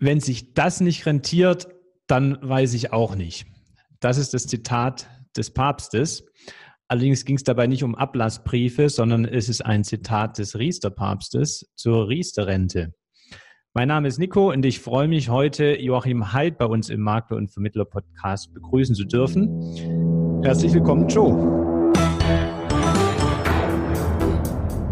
Wenn sich das nicht rentiert, dann weiß ich auch nicht. Das ist das Zitat des Papstes. Allerdings ging es dabei nicht um Ablassbriefe, sondern es ist ein Zitat des Riester-Papstes zur Riester-Rente. Mein Name ist Nico und ich freue mich heute, Joachim Heid bei uns im Makler- und Vermittler-Podcast begrüßen zu dürfen. Herzlich willkommen, Joe.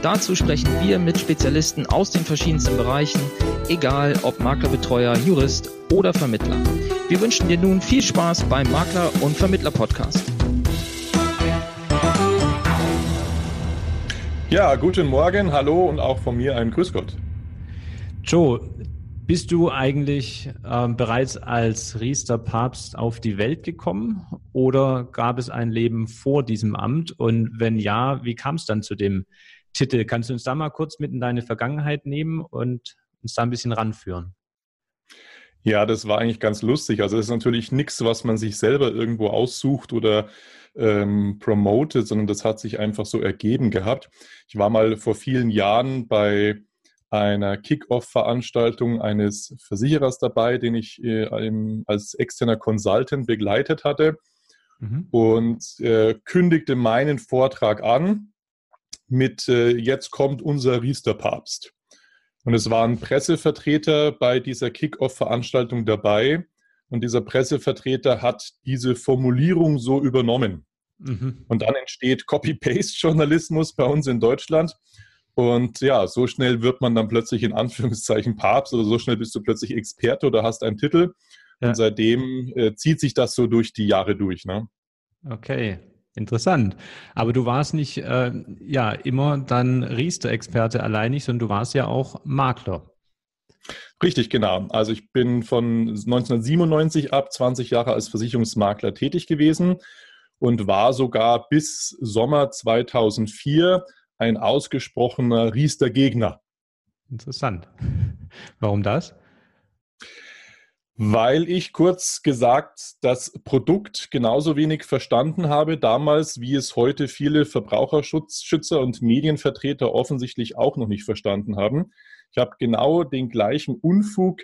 Dazu sprechen wir mit Spezialisten aus den verschiedensten Bereichen, egal ob Maklerbetreuer, Jurist oder Vermittler. Wir wünschen dir nun viel Spaß beim Makler- und Vermittler-Podcast. Ja, guten Morgen, hallo und auch von mir ein Grüß Gott. Joe, bist du eigentlich äh, bereits als Riester Papst auf die Welt gekommen oder gab es ein Leben vor diesem Amt? Und wenn ja, wie kam es dann zu dem Titel. Kannst du uns da mal kurz mit in deine Vergangenheit nehmen und uns da ein bisschen ranführen? Ja, das war eigentlich ganz lustig. Also es ist natürlich nichts, was man sich selber irgendwo aussucht oder ähm, promotet, sondern das hat sich einfach so ergeben gehabt. Ich war mal vor vielen Jahren bei einer Kick-Off-Veranstaltung eines Versicherers dabei, den ich äh, als externer Consultant begleitet hatte mhm. und äh, kündigte meinen Vortrag an mit äh, Jetzt kommt unser Riester-Papst. Und es waren Pressevertreter bei dieser Kick-Off-Veranstaltung dabei. Und dieser Pressevertreter hat diese Formulierung so übernommen. Mhm. Und dann entsteht Copy-Paste-Journalismus bei uns in Deutschland. Und ja, so schnell wird man dann plötzlich in Anführungszeichen Papst oder so schnell bist du plötzlich Experte oder hast einen Titel. Ja. Und seitdem äh, zieht sich das so durch die Jahre durch. Ne? Okay. Interessant. Aber du warst nicht äh, ja immer dann Riester-Experte alleinig, sondern du warst ja auch Makler. Richtig, genau. Also ich bin von 1997 ab 20 Jahre als Versicherungsmakler tätig gewesen und war sogar bis Sommer 2004 ein ausgesprochener Riester-Gegner. Interessant. Warum das? Weil ich kurz gesagt das Produkt genauso wenig verstanden habe damals, wie es heute viele Verbraucherschutzschützer und Medienvertreter offensichtlich auch noch nicht verstanden haben. Ich habe genau den gleichen Unfug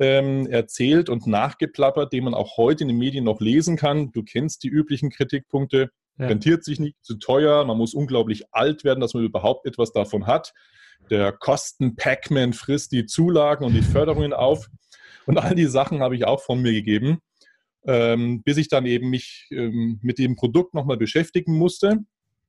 ähm, erzählt und nachgeplappert, den man auch heute in den Medien noch lesen kann. Du kennst die üblichen Kritikpunkte. Ja. Rentiert sich nicht zu teuer, man muss unglaublich alt werden, dass man überhaupt etwas davon hat. Der Kosten-Pac-Man frisst die Zulagen und die Förderungen auf. Und all die Sachen habe ich auch von mir gegeben, ähm, bis ich dann eben mich ähm, mit dem Produkt nochmal beschäftigen musste,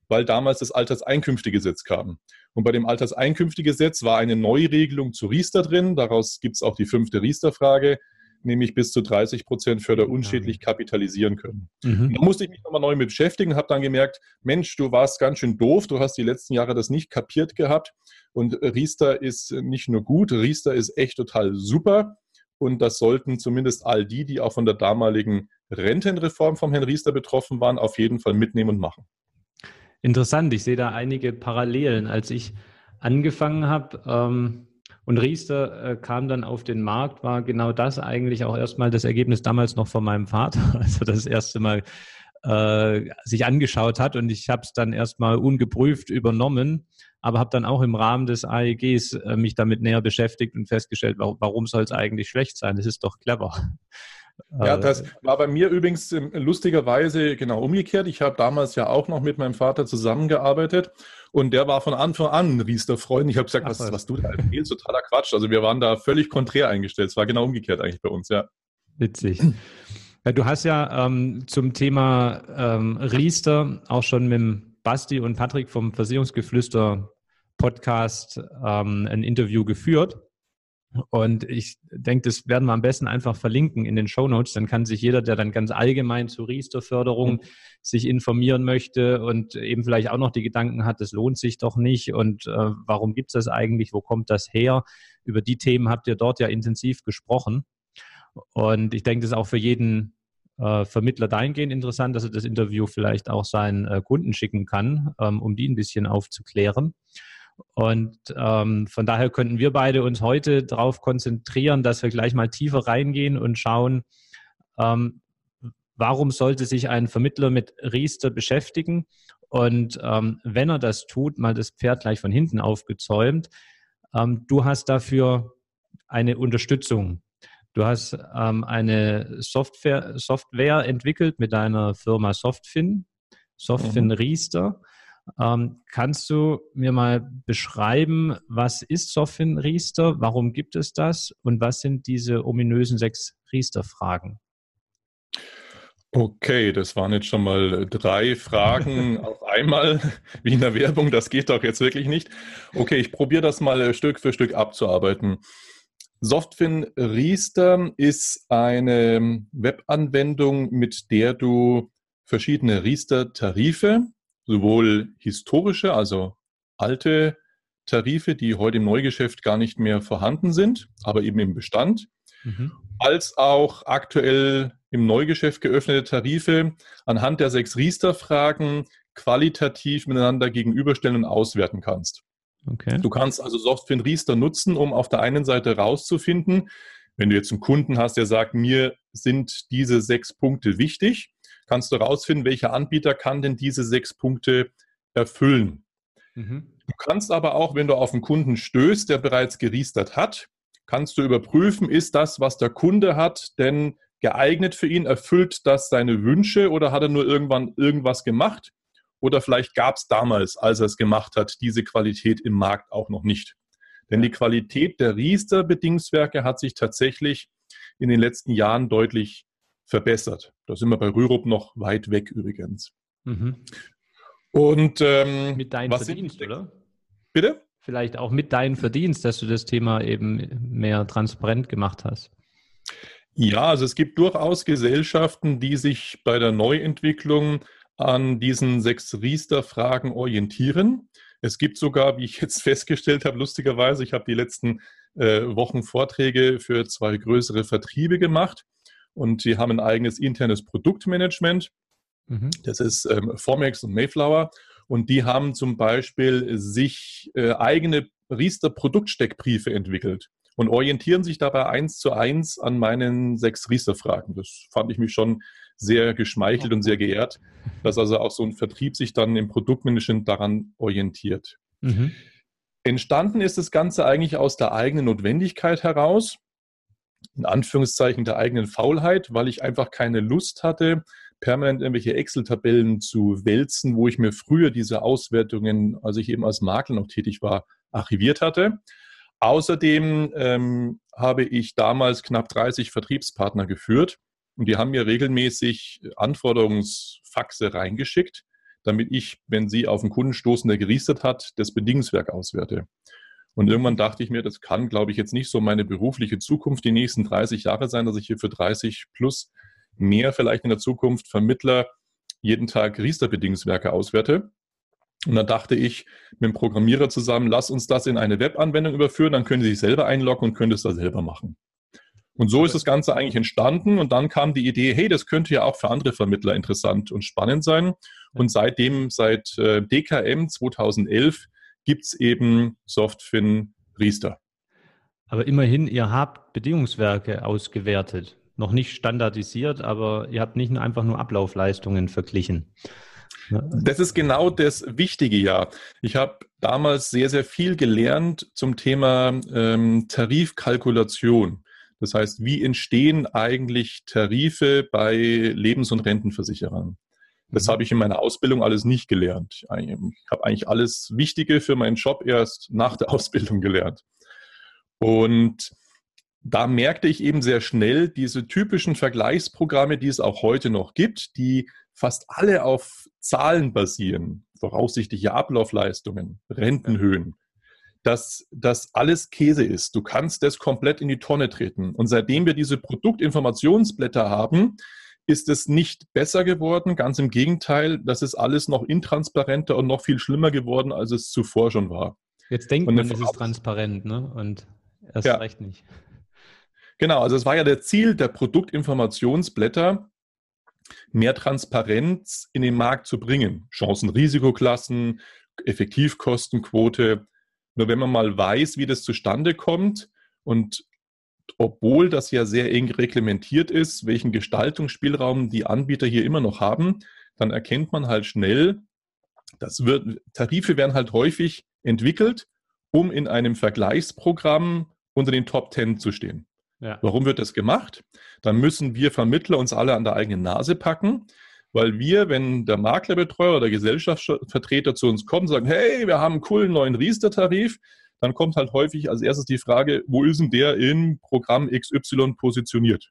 weil damals das Alterseinkünftegesetz kam. Und bei dem Alterseinkünftegesetz war eine Neuregelung zu Riester drin. Daraus gibt es auch die fünfte Riester-Frage, nämlich bis zu 30 Prozent förderunschädlich kapitalisieren können. Mhm. Da musste ich mich nochmal neu mit beschäftigen, habe dann gemerkt, Mensch, du warst ganz schön doof, du hast die letzten Jahre das nicht kapiert gehabt. Und Riester ist nicht nur gut, Riester ist echt total super. Und das sollten zumindest all die, die auch von der damaligen Rentenreform vom Herrn Riester betroffen waren, auf jeden Fall mitnehmen und machen. Interessant, ich sehe da einige Parallelen. Als ich angefangen habe ähm, und Riester äh, kam dann auf den Markt, war genau das eigentlich auch erstmal das Ergebnis damals noch von meinem Vater, also das erste Mal äh, sich angeschaut hat und ich habe es dann erstmal ungeprüft übernommen aber habe dann auch im Rahmen des AEGs äh, mich damit näher beschäftigt und festgestellt, warum, warum soll es eigentlich schlecht sein? Das ist doch clever. Ja, das war bei mir übrigens ähm, lustigerweise genau umgekehrt. Ich habe damals ja auch noch mit meinem Vater zusammengearbeitet und der war von Anfang an ein Riester-Freund. Ich habe gesagt, Ach, was, was du da erzählst, totaler Quatsch. Also wir waren da völlig konträr eingestellt. Es war genau umgekehrt eigentlich bei uns, ja. Witzig. Ja, du hast ja ähm, zum Thema ähm, Riester auch schon mit Basti und Patrick vom Versicherungsgeflüster Podcast ähm, ein Interview geführt. Und ich denke, das werden wir am besten einfach verlinken in den Show Notes. Dann kann sich jeder, der dann ganz allgemein zur Riester-Förderung mhm. sich informieren möchte und eben vielleicht auch noch die Gedanken hat, das lohnt sich doch nicht und äh, warum gibt es das eigentlich, wo kommt das her? Über die Themen habt ihr dort ja intensiv gesprochen. Und ich denke, das ist auch für jeden äh, Vermittler dahingehend interessant, dass er das Interview vielleicht auch seinen äh, Kunden schicken kann, ähm, um die ein bisschen aufzuklären. Und ähm, von daher könnten wir beide uns heute darauf konzentrieren, dass wir gleich mal tiefer reingehen und schauen, ähm, warum sollte sich ein Vermittler mit Riester beschäftigen? Und ähm, wenn er das tut, mal das Pferd gleich von hinten aufgezäumt, ähm, du hast dafür eine Unterstützung. Du hast ähm, eine Software, Software entwickelt mit deiner Firma Softfin, Softfin mhm. Riester. Ähm, kannst du mir mal beschreiben, was ist Softfin Riester, warum gibt es das und was sind diese ominösen sechs Riester-Fragen? Okay, das waren jetzt schon mal drei Fragen auf einmal, wie in der Werbung. Das geht doch jetzt wirklich nicht. Okay, ich probiere das mal Stück für Stück abzuarbeiten. Softfin Riester ist eine Webanwendung, mit der du verschiedene Riester-Tarife, sowohl historische, also alte Tarife, die heute im Neugeschäft gar nicht mehr vorhanden sind, aber eben im Bestand, mhm. als auch aktuell im Neugeschäft geöffnete Tarife anhand der sechs Riester-Fragen qualitativ miteinander gegenüberstellen und auswerten kannst. Okay. Du kannst also Softfin Riester nutzen, um auf der einen Seite rauszufinden, wenn du jetzt einen Kunden hast, der sagt, mir sind diese sechs Punkte wichtig, kannst du rausfinden, welcher Anbieter kann denn diese sechs Punkte erfüllen. Mhm. Du kannst aber auch, wenn du auf einen Kunden stößt, der bereits geriestert hat, kannst du überprüfen, ist das, was der Kunde hat, denn geeignet für ihn? Erfüllt das seine Wünsche oder hat er nur irgendwann irgendwas gemacht? Oder vielleicht gab es damals, als er es gemacht hat, diese Qualität im Markt auch noch nicht. Denn die Qualität der Riester-Bedingungswerke hat sich tatsächlich in den letzten Jahren deutlich verbessert. Da sind wir bei Rürup noch weit weg übrigens. Mhm. Und ähm, mit deinem Verdienst, sind, oder? Bitte? Vielleicht auch mit deinem Verdienst, dass du das Thema eben mehr transparent gemacht hast. Ja, also es gibt durchaus Gesellschaften, die sich bei der Neuentwicklung an diesen sechs Riester-Fragen orientieren. Es gibt sogar, wie ich jetzt festgestellt habe, lustigerweise, ich habe die letzten äh, Wochen Vorträge für zwei größere Vertriebe gemacht und sie haben ein eigenes internes Produktmanagement. Mhm. Das ist ähm, Formex und Mayflower. Und die haben zum Beispiel sich äh, eigene Riester-Produktsteckbriefe entwickelt und orientieren sich dabei eins zu eins an meinen sechs Riester-Fragen. Das fand ich mich schon sehr geschmeichelt und sehr geehrt, dass also auch so ein Vertrieb sich dann im Produktmanagement daran orientiert. Mhm. Entstanden ist das Ganze eigentlich aus der eigenen Notwendigkeit heraus, in Anführungszeichen der eigenen Faulheit, weil ich einfach keine Lust hatte, permanent irgendwelche Excel-Tabellen zu wälzen, wo ich mir früher diese Auswertungen, als ich eben als Makler noch tätig war, archiviert hatte. Außerdem ähm, habe ich damals knapp 30 Vertriebspartner geführt und die haben mir regelmäßig Anforderungsfaxe reingeschickt, damit ich, wenn sie auf einen Kunden stoßen, der geriestet hat, das Bedingungswerk auswerte. Und irgendwann dachte ich mir, das kann, glaube ich, jetzt nicht so meine berufliche Zukunft die nächsten 30 Jahre sein, dass ich hier für 30 plus mehr vielleicht in der Zukunft Vermittler jeden Tag Riester-Bedingungswerke auswerte. Und dann dachte ich mit dem Programmierer zusammen, lass uns das in eine Webanwendung überführen, dann können Sie sich selber einloggen und können es da selber machen. Und so ist das Ganze eigentlich entstanden. Und dann kam die Idee, hey, das könnte ja auch für andere Vermittler interessant und spannend sein. Und seitdem, seit DKM 2011, gibt es eben Softfin Riester. Aber immerhin, ihr habt Bedingungswerke ausgewertet. Noch nicht standardisiert, aber ihr habt nicht einfach nur Ablaufleistungen verglichen. Das ist genau das Wichtige ja. Ich habe damals sehr, sehr viel gelernt zum Thema ähm, Tarifkalkulation. Das heißt, wie entstehen eigentlich Tarife bei Lebens- und Rentenversicherern? Das mhm. habe ich in meiner Ausbildung alles nicht gelernt. Ich habe eigentlich alles Wichtige für meinen Job erst nach der Ausbildung gelernt. Und da merkte ich eben sehr schnell diese typischen Vergleichsprogramme, die es auch heute noch gibt, die fast alle auf Zahlen basieren, voraussichtliche Ablaufleistungen, Rentenhöhen, dass das alles Käse ist. Du kannst das komplett in die Tonne treten. Und seitdem wir diese Produktinformationsblätter haben, ist es nicht besser geworden. Ganz im Gegenteil, das ist alles noch intransparenter und noch viel schlimmer geworden, als es zuvor schon war. Jetzt denkt man, es ist transparent, ne? Und erst ja. recht nicht. Genau, also es war ja der Ziel der Produktinformationsblätter, mehr Transparenz in den Markt zu bringen. Chancen-Risikoklassen, Effektivkostenquote. Nur wenn man mal weiß, wie das zustande kommt und obwohl das ja sehr eng reglementiert ist, welchen Gestaltungsspielraum die Anbieter hier immer noch haben, dann erkennt man halt schnell, das wird, Tarife werden halt häufig entwickelt, um in einem Vergleichsprogramm unter den Top 10 zu stehen. Ja. Warum wird das gemacht? Dann müssen wir Vermittler uns alle an der eigenen Nase packen, weil wir, wenn der Maklerbetreuer oder Gesellschaftsvertreter zu uns kommen, sagen, hey, wir haben einen coolen neuen Riester-Tarif, dann kommt halt häufig als erstes die Frage, wo ist denn der in Programm XY positioniert?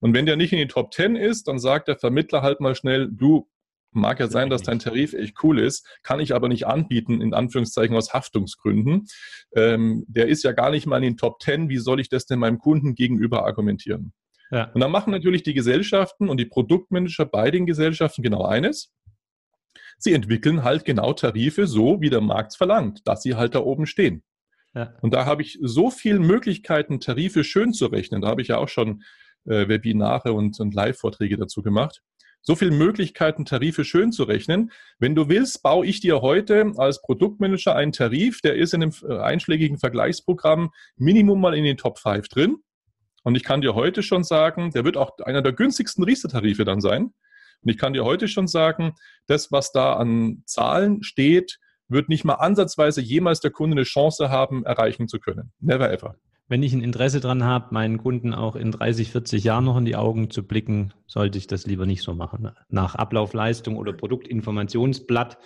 Und wenn der nicht in den Top 10 ist, dann sagt der Vermittler halt mal schnell, du, Mag ja sein, dass dein Tarif echt cool ist, kann ich aber nicht anbieten, in Anführungszeichen aus Haftungsgründen. Ähm, der ist ja gar nicht mal in den Top 10. Wie soll ich das denn meinem Kunden gegenüber argumentieren? Ja. Und dann machen natürlich die Gesellschaften und die Produktmanager bei den Gesellschaften genau eines. Sie entwickeln halt genau Tarife so, wie der Markt verlangt, dass sie halt da oben stehen. Ja. Und da habe ich so viele Möglichkeiten, Tarife schön zu rechnen. Da habe ich ja auch schon äh, Webinare und, und Live-Vorträge dazu gemacht so viele Möglichkeiten, Tarife schön zu rechnen. Wenn du willst, baue ich dir heute als Produktmanager einen Tarif, der ist in einem äh, einschlägigen Vergleichsprogramm Minimum mal in den Top 5 drin. Und ich kann dir heute schon sagen, der wird auch einer der günstigsten Riester-Tarife dann sein. Und ich kann dir heute schon sagen, das, was da an Zahlen steht, wird nicht mal ansatzweise jemals der Kunde eine Chance haben, erreichen zu können. Never ever wenn ich ein Interesse daran habe, meinen Kunden auch in 30, 40 Jahren noch in die Augen zu blicken, sollte ich das lieber nicht so machen. Nach Ablaufleistung oder Produktinformationsblatt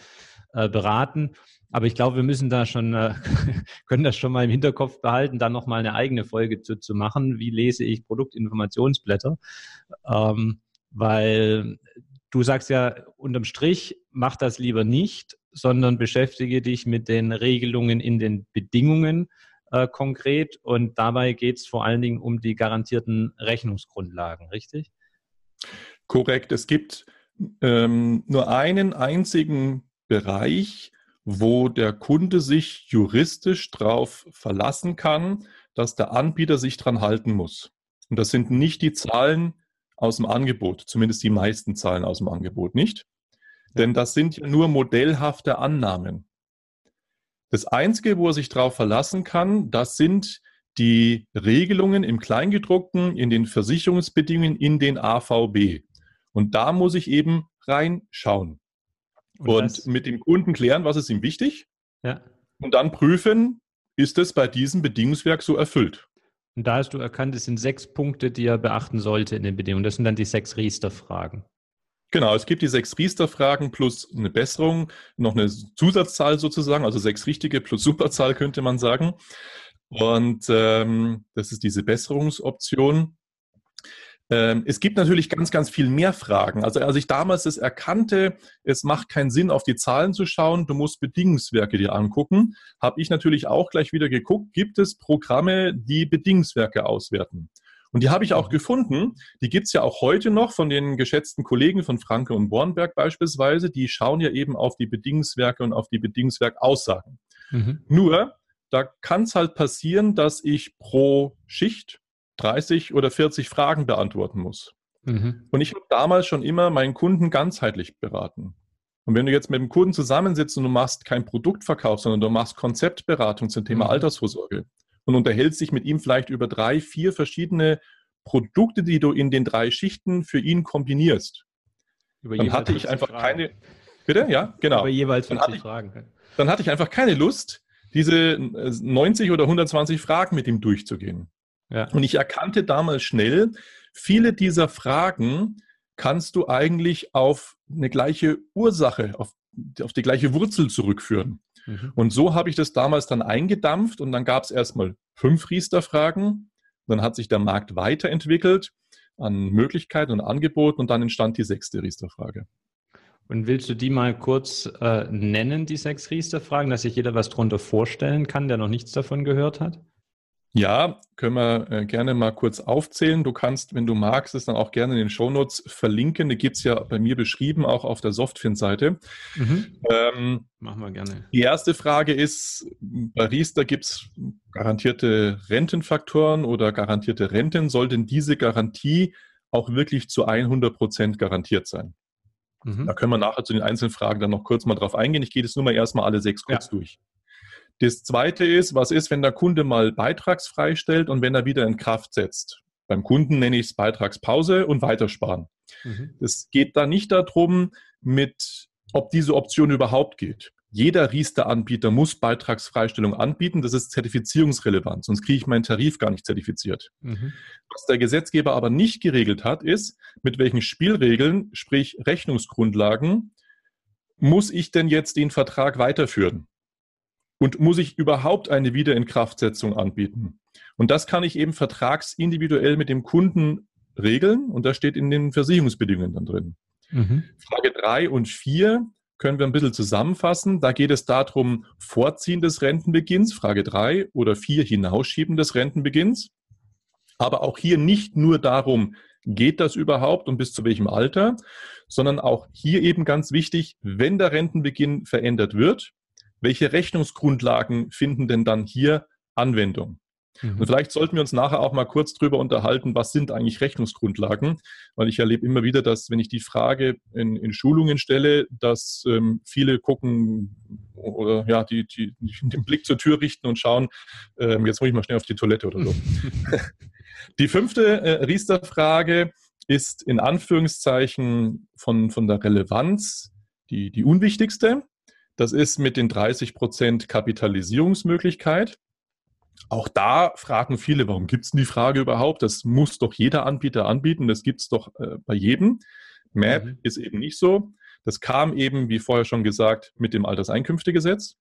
äh, beraten. Aber ich glaube, wir müssen da schon, äh, können das schon mal im Hinterkopf behalten, dann nochmal eine eigene Folge zu, zu machen. Wie lese ich Produktinformationsblätter? Ähm, weil du sagst ja unterm Strich, mach das lieber nicht, sondern beschäftige dich mit den Regelungen in den Bedingungen äh, konkret. Und dabei geht es vor allen Dingen um die garantierten Rechnungsgrundlagen, richtig? Korrekt. Es gibt ähm, nur einen einzigen Bereich, wo der Kunde sich juristisch darauf verlassen kann, dass der Anbieter sich dran halten muss. Und das sind nicht die Zahlen aus dem Angebot, zumindest die meisten Zahlen aus dem Angebot nicht. Denn das sind ja nur modellhafte Annahmen. Das Einzige, wo er sich darauf verlassen kann, das sind die Regelungen im Kleingedruckten, in den Versicherungsbedingungen, in den AVB. Und da muss ich eben reinschauen und, und mit dem Kunden klären, was ist ihm wichtig. Ja. Und dann prüfen, ist es bei diesem Bedingungswerk so erfüllt. Und da hast du erkannt, es sind sechs Punkte, die er beachten sollte in den Bedingungen. Das sind dann die sechs Riester-Fragen. Genau, es gibt die sechs Riester-Fragen plus eine Besserung, noch eine Zusatzzahl sozusagen, also sechs richtige plus Superzahl könnte man sagen. Und ähm, das ist diese Besserungsoption. Ähm, es gibt natürlich ganz, ganz viel mehr Fragen. Also als ich damals das erkannte, es macht keinen Sinn, auf die Zahlen zu schauen, du musst Bedingungswerke dir angucken, habe ich natürlich auch gleich wieder geguckt, gibt es Programme, die Bedingungswerke auswerten. Und die habe ich auch gefunden. Die gibt es ja auch heute noch von den geschätzten Kollegen von Franke und Bornberg beispielsweise. Die schauen ja eben auf die Bedingungswerke und auf die Bedingungswerkaussagen. Mhm. Nur, da kann es halt passieren, dass ich pro Schicht 30 oder 40 Fragen beantworten muss. Mhm. Und ich habe damals schon immer meinen Kunden ganzheitlich beraten. Und wenn du jetzt mit dem Kunden zusammensitzt und du machst kein Produktverkauf, sondern du machst Konzeptberatung zum Thema mhm. Altersvorsorge, und unterhältst dich mit ihm vielleicht über drei, vier verschiedene Produkte, die du in den drei Schichten für ihn kombinierst. Über dann hatte ich einfach Fragen. keine. Bitte? Ja, genau. Über jeweils 50 ich, Fragen. Dann hatte ich einfach keine Lust, diese 90 oder 120 Fragen mit ihm durchzugehen. Ja. Und ich erkannte damals schnell, viele dieser Fragen kannst du eigentlich auf eine gleiche Ursache, auf, auf die gleiche Wurzel zurückführen. Mhm. Und so habe ich das damals dann eingedampft und dann gab es erstmal fünf Riester-Fragen. Dann hat sich der Markt weiterentwickelt an Möglichkeiten und Angeboten und dann entstand die sechste Riester-Frage. Und willst du die mal kurz äh, nennen, die sechs Riester-Fragen, dass sich jeder was darunter vorstellen kann, der noch nichts davon gehört hat? Ja, können wir äh, gerne mal kurz aufzählen. Du kannst, wenn du magst, es dann auch gerne in den Shownotes verlinken. Die gibt es ja bei mir beschrieben, auch auf der Softfin-Seite. Mhm. Ähm, Machen wir gerne. Die erste Frage ist, bei Riester gibt es garantierte Rentenfaktoren oder garantierte Renten. Soll denn diese Garantie auch wirklich zu 100 Prozent garantiert sein? Mhm. Da können wir nachher zu den einzelnen Fragen dann noch kurz mal drauf eingehen. Ich gehe das nur mal erstmal alle sechs kurz ja. durch. Das zweite ist, was ist, wenn der Kunde mal beitragsfrei stellt und wenn er wieder in Kraft setzt? Beim Kunden nenne ich es Beitragspause und Weitersparen. Mhm. Es geht da nicht darum, mit, ob diese Option überhaupt geht. Jeder Riester-Anbieter muss Beitragsfreistellung anbieten. Das ist zertifizierungsrelevant, sonst kriege ich meinen Tarif gar nicht zertifiziert. Mhm. Was der Gesetzgeber aber nicht geregelt hat, ist, mit welchen Spielregeln, sprich Rechnungsgrundlagen, muss ich denn jetzt den Vertrag weiterführen? Und muss ich überhaupt eine Wiederinkraftsetzung anbieten? Und das kann ich eben vertragsindividuell mit dem Kunden regeln und das steht in den Versicherungsbedingungen dann drin. Mhm. Frage drei und vier können wir ein bisschen zusammenfassen. Da geht es darum, Vorziehen des Rentenbeginns, Frage 3 oder 4 Hinausschieben des Rentenbeginns. Aber auch hier nicht nur darum, geht das überhaupt und bis zu welchem Alter, sondern auch hier eben ganz wichtig, wenn der Rentenbeginn verändert wird, welche Rechnungsgrundlagen finden denn dann hier Anwendung? Mhm. Und vielleicht sollten wir uns nachher auch mal kurz drüber unterhalten, was sind eigentlich Rechnungsgrundlagen? Weil ich erlebe immer wieder, dass wenn ich die Frage in, in Schulungen stelle, dass ähm, viele gucken oder ja, die, die, den Blick zur Tür richten und schauen, ähm, jetzt muss ich mal schnell auf die Toilette oder so. die fünfte äh, Riester-Frage ist in Anführungszeichen von, von der Relevanz die, die unwichtigste. Das ist mit den 30 Prozent Kapitalisierungsmöglichkeit. Auch da fragen viele, warum gibt es denn die Frage überhaupt? Das muss doch jeder Anbieter anbieten, das gibt es doch äh, bei jedem. MAP mhm. ist eben nicht so. Das kam eben, wie vorher schon gesagt, mit dem Alterseinkünftegesetz.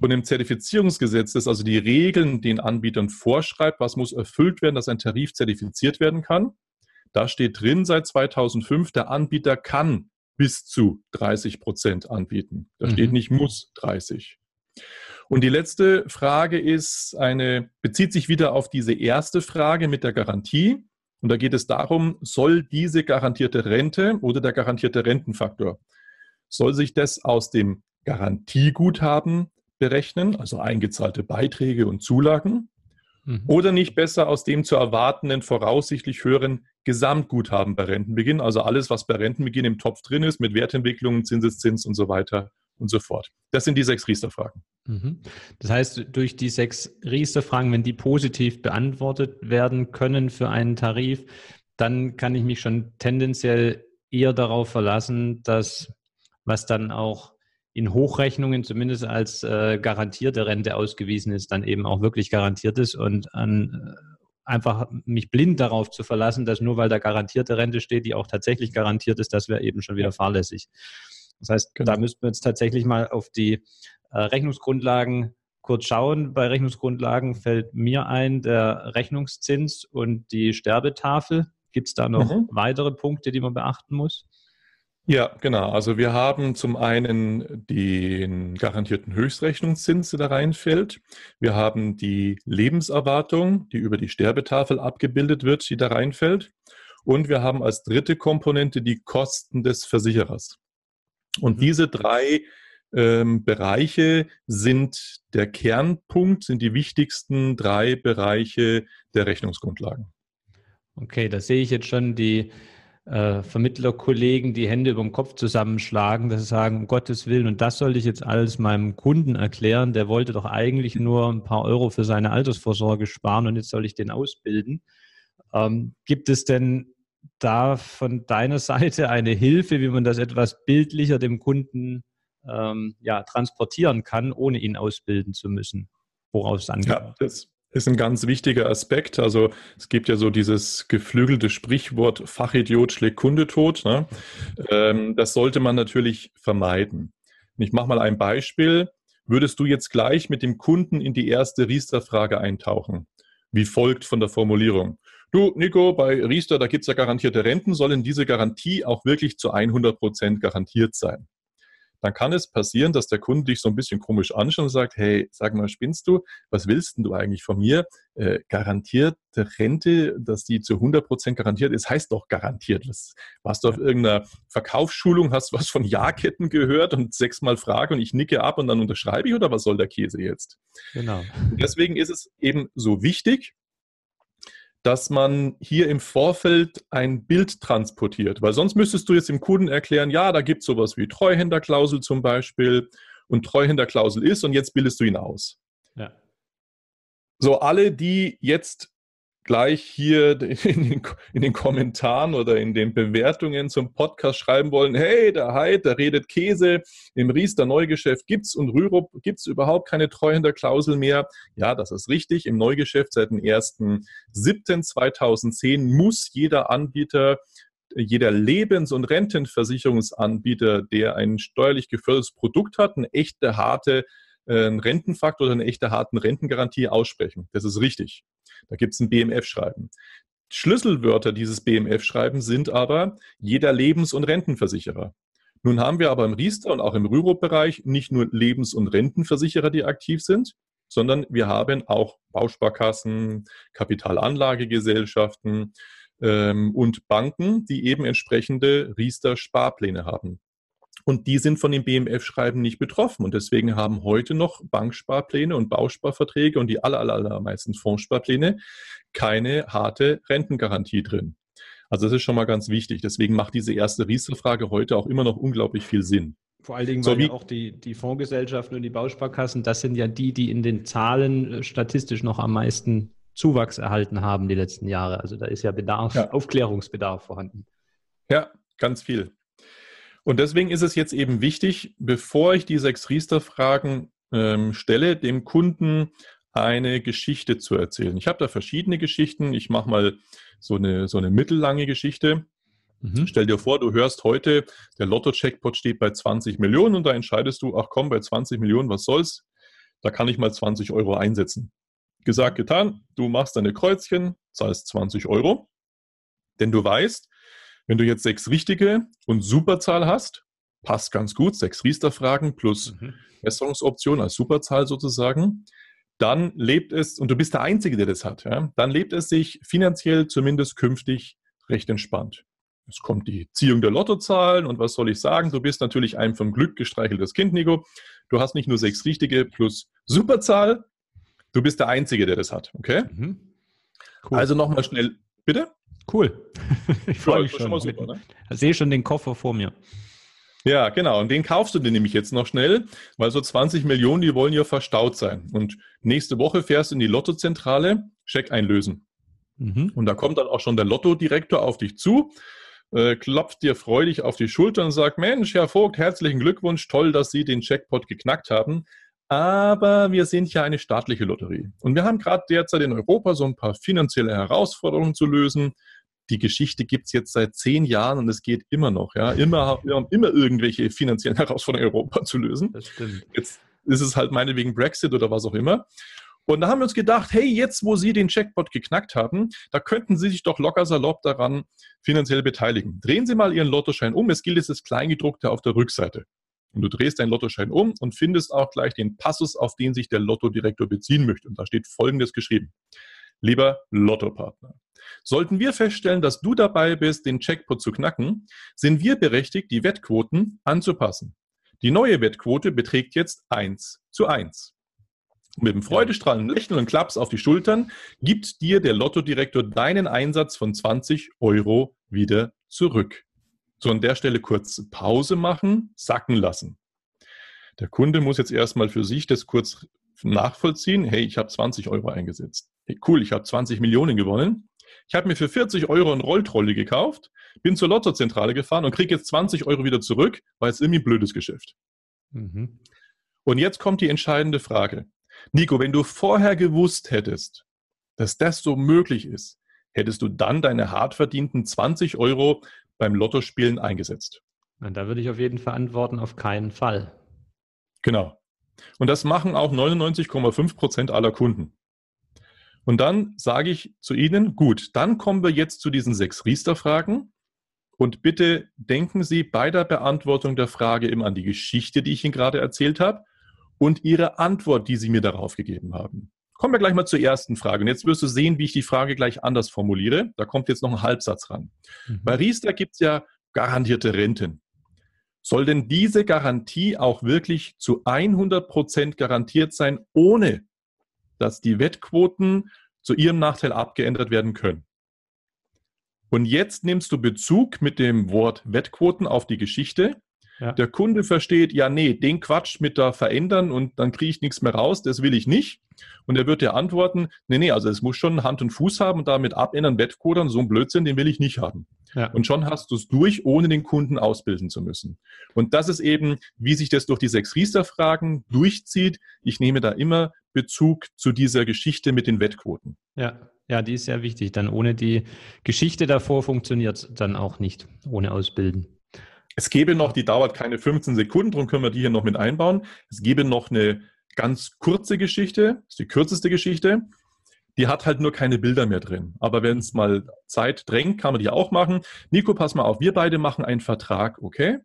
Und im Zertifizierungsgesetz ist also die Regeln den Anbietern vorschreibt, was muss erfüllt werden, dass ein Tarif zertifiziert werden kann. Da steht drin seit 2005, der Anbieter kann bis zu 30 Prozent anbieten. Da mhm. steht nicht muss 30. Und die letzte Frage ist eine, bezieht sich wieder auf diese erste Frage mit der Garantie. Und da geht es darum, soll diese garantierte Rente oder der garantierte Rentenfaktor, soll sich das aus dem Garantieguthaben berechnen, also eingezahlte Beiträge und Zulagen, mhm. oder nicht besser aus dem zu erwartenden voraussichtlich höheren Gesamtguthaben bei Rentenbeginn, also alles, was bei Rentenbeginn im Topf drin ist, mit Wertentwicklungen, Zinseszins und so weiter und so fort. Das sind die sechs Riester-Fragen. Mhm. Das heißt, durch die sechs Riester-Fragen, wenn die positiv beantwortet werden können für einen Tarif, dann kann ich mich schon tendenziell eher darauf verlassen, dass was dann auch in Hochrechnungen zumindest als äh, garantierte Rente ausgewiesen ist, dann eben auch wirklich garantiert ist und an, äh, einfach mich blind darauf zu verlassen, dass nur weil da garantierte Rente steht, die auch tatsächlich garantiert ist, das wäre eben schon wieder fahrlässig. Das heißt, genau. da müssten wir jetzt tatsächlich mal auf die äh, Rechnungsgrundlagen kurz schauen. Bei Rechnungsgrundlagen fällt mir ein der Rechnungszins und die Sterbetafel. Gibt es da noch mhm. weitere Punkte, die man beachten muss? Ja, genau. Also wir haben zum einen den garantierten Höchstrechnungszins, der da reinfällt. Wir haben die Lebenserwartung, die über die Sterbetafel abgebildet wird, die da reinfällt. Und wir haben als dritte Komponente die Kosten des Versicherers. Und mhm. diese drei ähm, Bereiche sind der Kernpunkt, sind die wichtigsten drei Bereiche der Rechnungsgrundlagen. Okay, da sehe ich jetzt schon die äh, Vermittlerkollegen die Hände über den Kopf zusammenschlagen, dass sie sagen, um Gottes Willen, und das sollte ich jetzt alles meinem Kunden erklären, der wollte doch eigentlich nur ein paar Euro für seine Altersvorsorge sparen und jetzt soll ich den ausbilden. Ähm, gibt es denn da von deiner Seite eine Hilfe, wie man das etwas bildlicher dem Kunden ähm, ja, transportieren kann, ohne ihn ausbilden zu müssen, woraus es angeht? Ja, das ist ein ganz wichtiger Aspekt. Also es gibt ja so dieses geflügelte Sprichwort, Fachidiot schlägt Kunde tot. Ne? Ähm, das sollte man natürlich vermeiden. Ich mache mal ein Beispiel. Würdest du jetzt gleich mit dem Kunden in die erste Riester-Frage eintauchen? Wie folgt von der Formulierung. Du, Nico, bei Riester, da gibt es ja garantierte Renten, sollen diese Garantie auch wirklich zu 100 Prozent garantiert sein? Dann kann es passieren, dass der Kunde dich so ein bisschen komisch anschaut und sagt, hey, sag mal, spinnst du? Was willst denn du eigentlich von mir? Äh, garantierte Rente, dass die zu 100 Prozent garantiert ist, heißt doch garantiert. Was, warst du auf irgendeiner Verkaufsschulung, hast was von Jahrketten gehört und sechsmal frage und ich nicke ab und dann unterschreibe ich oder was soll der Käse jetzt? Genau. Deswegen ist es eben so wichtig, dass man hier im Vorfeld ein Bild transportiert. Weil sonst müsstest du jetzt dem Kunden erklären, ja, da gibt es sowas wie Treuhänderklausel zum Beispiel und Treuhänderklausel ist und jetzt bildest du ihn aus. Ja. So, alle, die jetzt gleich hier in den, in den, Kommentaren oder in den Bewertungen zum Podcast schreiben wollen, hey, der Heid, der redet Käse, im Riester Neugeschäft gibt es und Rürup es überhaupt keine Treuhänderklausel mehr. Ja, das ist richtig. Im Neugeschäft seit dem 1.7.2010 muss jeder Anbieter jeder Lebens- und Rentenversicherungsanbieter, der ein steuerlich gefördertes Produkt hat, eine echte harte äh, einen Rentenfaktor oder eine echte harten Rentengarantie aussprechen. Das ist richtig. Da gibt es ein BMF-Schreiben. Schlüsselwörter dieses BMF-Schreiben sind aber jeder Lebens- und Rentenversicherer. Nun haben wir aber im Riester und auch im Rürup-Bereich nicht nur Lebens- und Rentenversicherer, die aktiv sind, sondern wir haben auch Bausparkassen, Kapitalanlagegesellschaften ähm, und Banken, die eben entsprechende Riester-Sparpläne haben. Und die sind von dem BMF-Schreiben nicht betroffen. Und deswegen haben heute noch Banksparpläne und Bausparverträge und die aller, aller, allermeisten Fondssparpläne keine harte Rentengarantie drin. Also das ist schon mal ganz wichtig. Deswegen macht diese erste Riester-Frage heute auch immer noch unglaublich viel Sinn. Vor allen Dingen, so weil ja auch die, die Fondsgesellschaften und die Bausparkassen, das sind ja die, die in den Zahlen äh, statistisch noch am meisten Zuwachs erhalten haben die letzten Jahre. Also da ist ja Bedarf, ja. Aufklärungsbedarf vorhanden. Ja, ganz viel. Und deswegen ist es jetzt eben wichtig, bevor ich die sechs Riester-Fragen ähm, stelle, dem Kunden eine Geschichte zu erzählen. Ich habe da verschiedene Geschichten. Ich mache mal so eine, so eine mittellange Geschichte. Mhm. Stell dir vor, du hörst heute, der Lotto-Checkpot steht bei 20 Millionen und da entscheidest du, ach komm, bei 20 Millionen, was soll's? Da kann ich mal 20 Euro einsetzen. Gesagt, getan, du machst deine Kreuzchen, zahlst 20 Euro, denn du weißt, wenn du jetzt sechs richtige und Superzahl hast, passt ganz gut, sechs Riester-Fragen plus mhm. Besserungsoption als Superzahl sozusagen, dann lebt es, und du bist der Einzige, der das hat, ja, dann lebt es sich finanziell zumindest künftig recht entspannt. Es kommt die Ziehung der Lottozahlen und was soll ich sagen? Du bist natürlich ein vom Glück gestreicheltes Kind, Nico. Du hast nicht nur sechs richtige plus Superzahl, du bist der Einzige, der das hat, okay? Mhm. Cool. Also nochmal schnell, bitte? Cool. Ich freue mich schon. schon super, ne? Ich sehe schon den Koffer vor mir. Ja, genau. Und den kaufst du dir nämlich jetzt noch schnell, weil so 20 Millionen, die wollen ja verstaut sein. Und nächste Woche fährst du in die Lottozentrale, Scheck einlösen. Mhm. Und da kommt dann auch schon der Lottodirektor auf dich zu, äh, klopft dir freudig auf die Schulter und sagt, Mensch, Herr Vogt, herzlichen Glückwunsch, toll, dass Sie den Checkpot geknackt haben. Aber wir sind ja eine staatliche Lotterie. Und wir haben gerade derzeit in Europa so ein paar finanzielle Herausforderungen zu lösen die Geschichte gibt es jetzt seit zehn Jahren und es geht immer noch. Ja? Immer, wir haben immer irgendwelche finanziellen Herausforderungen in Europa zu lösen. Das stimmt. Jetzt ist es halt meinetwegen Brexit oder was auch immer. Und da haben wir uns gedacht, hey, jetzt wo Sie den Checkpot geknackt haben, da könnten Sie sich doch locker salopp daran finanziell beteiligen. Drehen Sie mal Ihren Lottoschein um. Es gilt jetzt das Kleingedruckte auf der Rückseite. Und du drehst deinen Lottoschein um und findest auch gleich den Passus, auf den sich der Lottodirektor beziehen möchte. Und da steht Folgendes geschrieben. Lieber Lottopartner, Sollten wir feststellen, dass du dabei bist, den Checkpot zu knacken, sind wir berechtigt, die Wettquoten anzupassen. Die neue Wettquote beträgt jetzt 1 zu 1. Mit dem freudestrahlenden Lächeln und Klaps auf die Schultern gibt dir der Lottodirektor deinen Einsatz von 20 Euro wieder zurück. So an der Stelle kurz Pause machen, sacken lassen. Der Kunde muss jetzt erstmal für sich das kurz nachvollziehen. Hey, ich habe 20 Euro eingesetzt. Hey, cool, ich habe 20 Millionen gewonnen. Ich habe mir für 40 Euro einen Rolltrolley gekauft, bin zur Lottozentrale gefahren und kriege jetzt 20 Euro wieder zurück, weil es irgendwie ein blödes Geschäft. Mhm. Und jetzt kommt die entscheidende Frage. Nico, wenn du vorher gewusst hättest, dass das so möglich ist, hättest du dann deine hart verdienten 20 Euro beim Lottospielen eingesetzt? Und da würde ich auf jeden Fall antworten, auf keinen Fall. Genau. Und das machen auch 99,5 Prozent aller Kunden. Und dann sage ich zu Ihnen, gut, dann kommen wir jetzt zu diesen sechs Riester-Fragen. Und bitte denken Sie bei der Beantwortung der Frage immer an die Geschichte, die ich Ihnen gerade erzählt habe und Ihre Antwort, die Sie mir darauf gegeben haben. Kommen wir gleich mal zur ersten Frage. Und jetzt wirst du sehen, wie ich die Frage gleich anders formuliere. Da kommt jetzt noch ein Halbsatz ran. Mhm. Bei Riester gibt es ja garantierte Renten. Soll denn diese Garantie auch wirklich zu 100 Prozent garantiert sein, ohne dass die Wettquoten zu ihrem Nachteil abgeändert werden können. Und jetzt nimmst du Bezug mit dem Wort Wettquoten auf die Geschichte. Ja. Der Kunde versteht, ja, nee, den Quatsch mit da verändern und dann kriege ich nichts mehr raus, das will ich nicht. Und er wird dir antworten, nee, nee, also es muss schon Hand und Fuß haben und damit abändern, Wettquotern, so ein Blödsinn, den will ich nicht haben. Ja. Und schon hast du es durch, ohne den Kunden ausbilden zu müssen. Und das ist eben, wie sich das durch die sechs Riester-Fragen durchzieht. Ich nehme da immer Bezug zu dieser Geschichte mit den Wettquoten. Ja, ja, die ist sehr wichtig. Dann ohne die Geschichte davor funktioniert es dann auch nicht, ohne Ausbilden. Es gäbe noch, die dauert keine 15 Sekunden, darum können wir die hier noch mit einbauen. Es gäbe noch eine ganz kurze Geschichte, das ist die kürzeste Geschichte. Die hat halt nur keine Bilder mehr drin. Aber wenn es mal Zeit drängt, kann man die auch machen. Nico, pass mal auf, wir beide machen einen Vertrag, okay?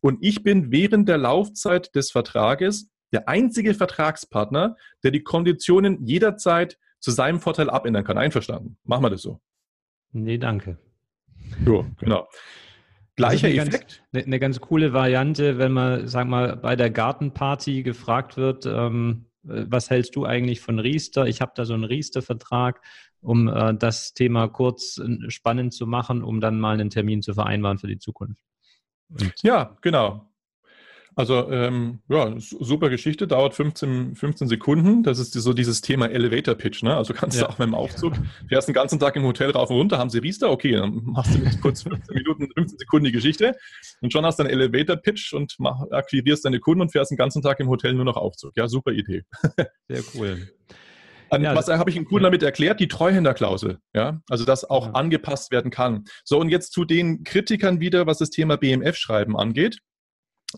Und ich bin während der Laufzeit des Vertrages der einzige Vertragspartner, der die Konditionen jederzeit zu seinem Vorteil abändern kann. Einverstanden? Machen wir das so. Nee, danke. Ja, genau. Gleicher eine Effekt. Ganz, eine, ganz coole Variante, wenn man, sag mal, bei der Gartenparty gefragt wird, ähm, äh, was hältst du eigentlich von Riester? Ich habe da so einen Riester-Vertrag, um äh, das Thema kurz äh, spannend zu machen, um dann mal einen Termin zu vereinbaren für die Zukunft. Und ja, genau. Also ähm, ja, super Geschichte, dauert 15, 15 Sekunden. Das ist so dieses Thema Elevator Pitch. Ne? Also kannst ja. du auch mit dem Aufzug, fährst den ganzen Tag im Hotel rauf und runter, haben sie Riester, okay, dann machst du mit kurz 15 Minuten, 15 Sekunden die Geschichte und schon hast du einen Elevator Pitch und mach, akquirierst deine Kunden und fährst den ganzen Tag im Hotel nur noch Aufzug. Ja, super Idee. Sehr cool. An, ja, was habe ich im Kunden damit erklärt? Die Treuhänderklausel. Ja, also dass auch ja. angepasst werden kann. So, und jetzt zu den Kritikern wieder, was das Thema BMF-Schreiben angeht.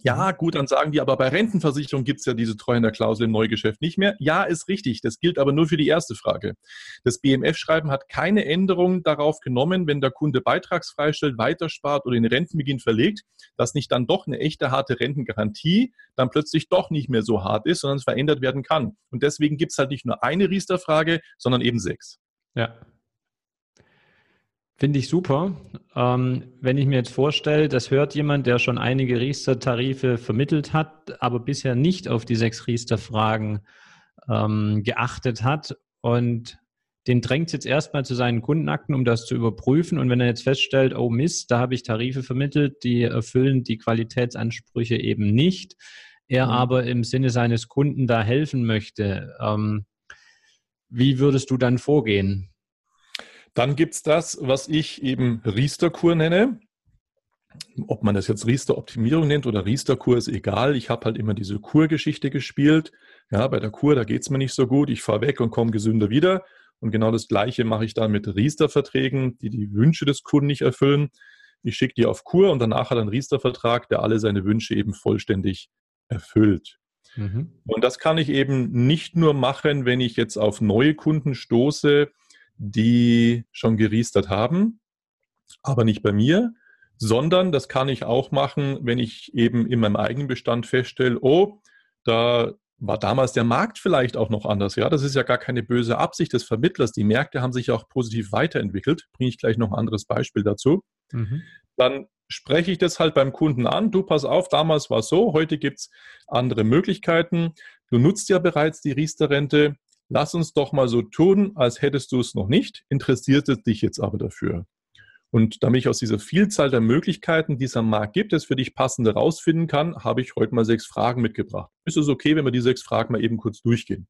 Ja, mhm. gut, dann sagen die, aber bei Rentenversicherung gibt es ja diese Treuhänderklausel im Neugeschäft nicht mehr. Ja, ist richtig. Das gilt aber nur für die erste Frage. Das BMF-Schreiben hat keine Änderung darauf genommen, wenn der Kunde beitragsfrei stellt, weiterspart oder den Rentenbeginn verlegt, dass nicht dann doch eine echte harte Rentengarantie dann plötzlich doch nicht mehr so hart ist, sondern es verändert werden kann. Und deswegen gibt es halt nicht nur eine Riester-Frage, sondern eben sechs. Ja, Finde ich super. Ähm, wenn ich mir jetzt vorstelle, das hört jemand, der schon einige Riester-Tarife vermittelt hat, aber bisher nicht auf die sechs Riester-Fragen ähm, geachtet hat und den drängt jetzt erstmal zu seinen Kundenakten, um das zu überprüfen. Und wenn er jetzt feststellt, oh Mist, da habe ich Tarife vermittelt, die erfüllen die Qualitätsansprüche eben nicht, er mhm. aber im Sinne seines Kunden da helfen möchte, ähm, wie würdest du dann vorgehen? Dann gibt es das, was ich eben Riester-Kur nenne. Ob man das jetzt Riester-Optimierung nennt oder Riester-Kur, ist egal. Ich habe halt immer diese Kurgeschichte gespielt. Ja, bei der Kur, da geht es mir nicht so gut. Ich fahre weg und komme gesünder wieder. Und genau das Gleiche mache ich dann mit Riester-Verträgen, die die Wünsche des Kunden nicht erfüllen. Ich schicke die auf Kur und danach hat er einen Riester-Vertrag, der alle seine Wünsche eben vollständig erfüllt. Mhm. Und das kann ich eben nicht nur machen, wenn ich jetzt auf neue Kunden stoße, die schon geriestert haben, aber nicht bei mir, sondern das kann ich auch machen, wenn ich eben in meinem eigenen Bestand feststelle, oh, da war damals der Markt vielleicht auch noch anders. Ja, das ist ja gar keine böse Absicht des Vermittlers. Die Märkte haben sich auch positiv weiterentwickelt. Bringe ich gleich noch ein anderes Beispiel dazu. Mhm. Dann spreche ich das halt beim Kunden an. Du pass auf, damals war es so, heute gibt es andere Möglichkeiten. Du nutzt ja bereits die Riester-Rente. Lass uns doch mal so tun, als hättest du es noch nicht, interessiert es dich jetzt aber dafür. Und damit ich aus dieser Vielzahl der Möglichkeiten, die es am Markt gibt, es für dich passende rausfinden kann, habe ich heute mal sechs Fragen mitgebracht. Ist es okay, wenn wir die sechs Fragen mal eben kurz durchgehen?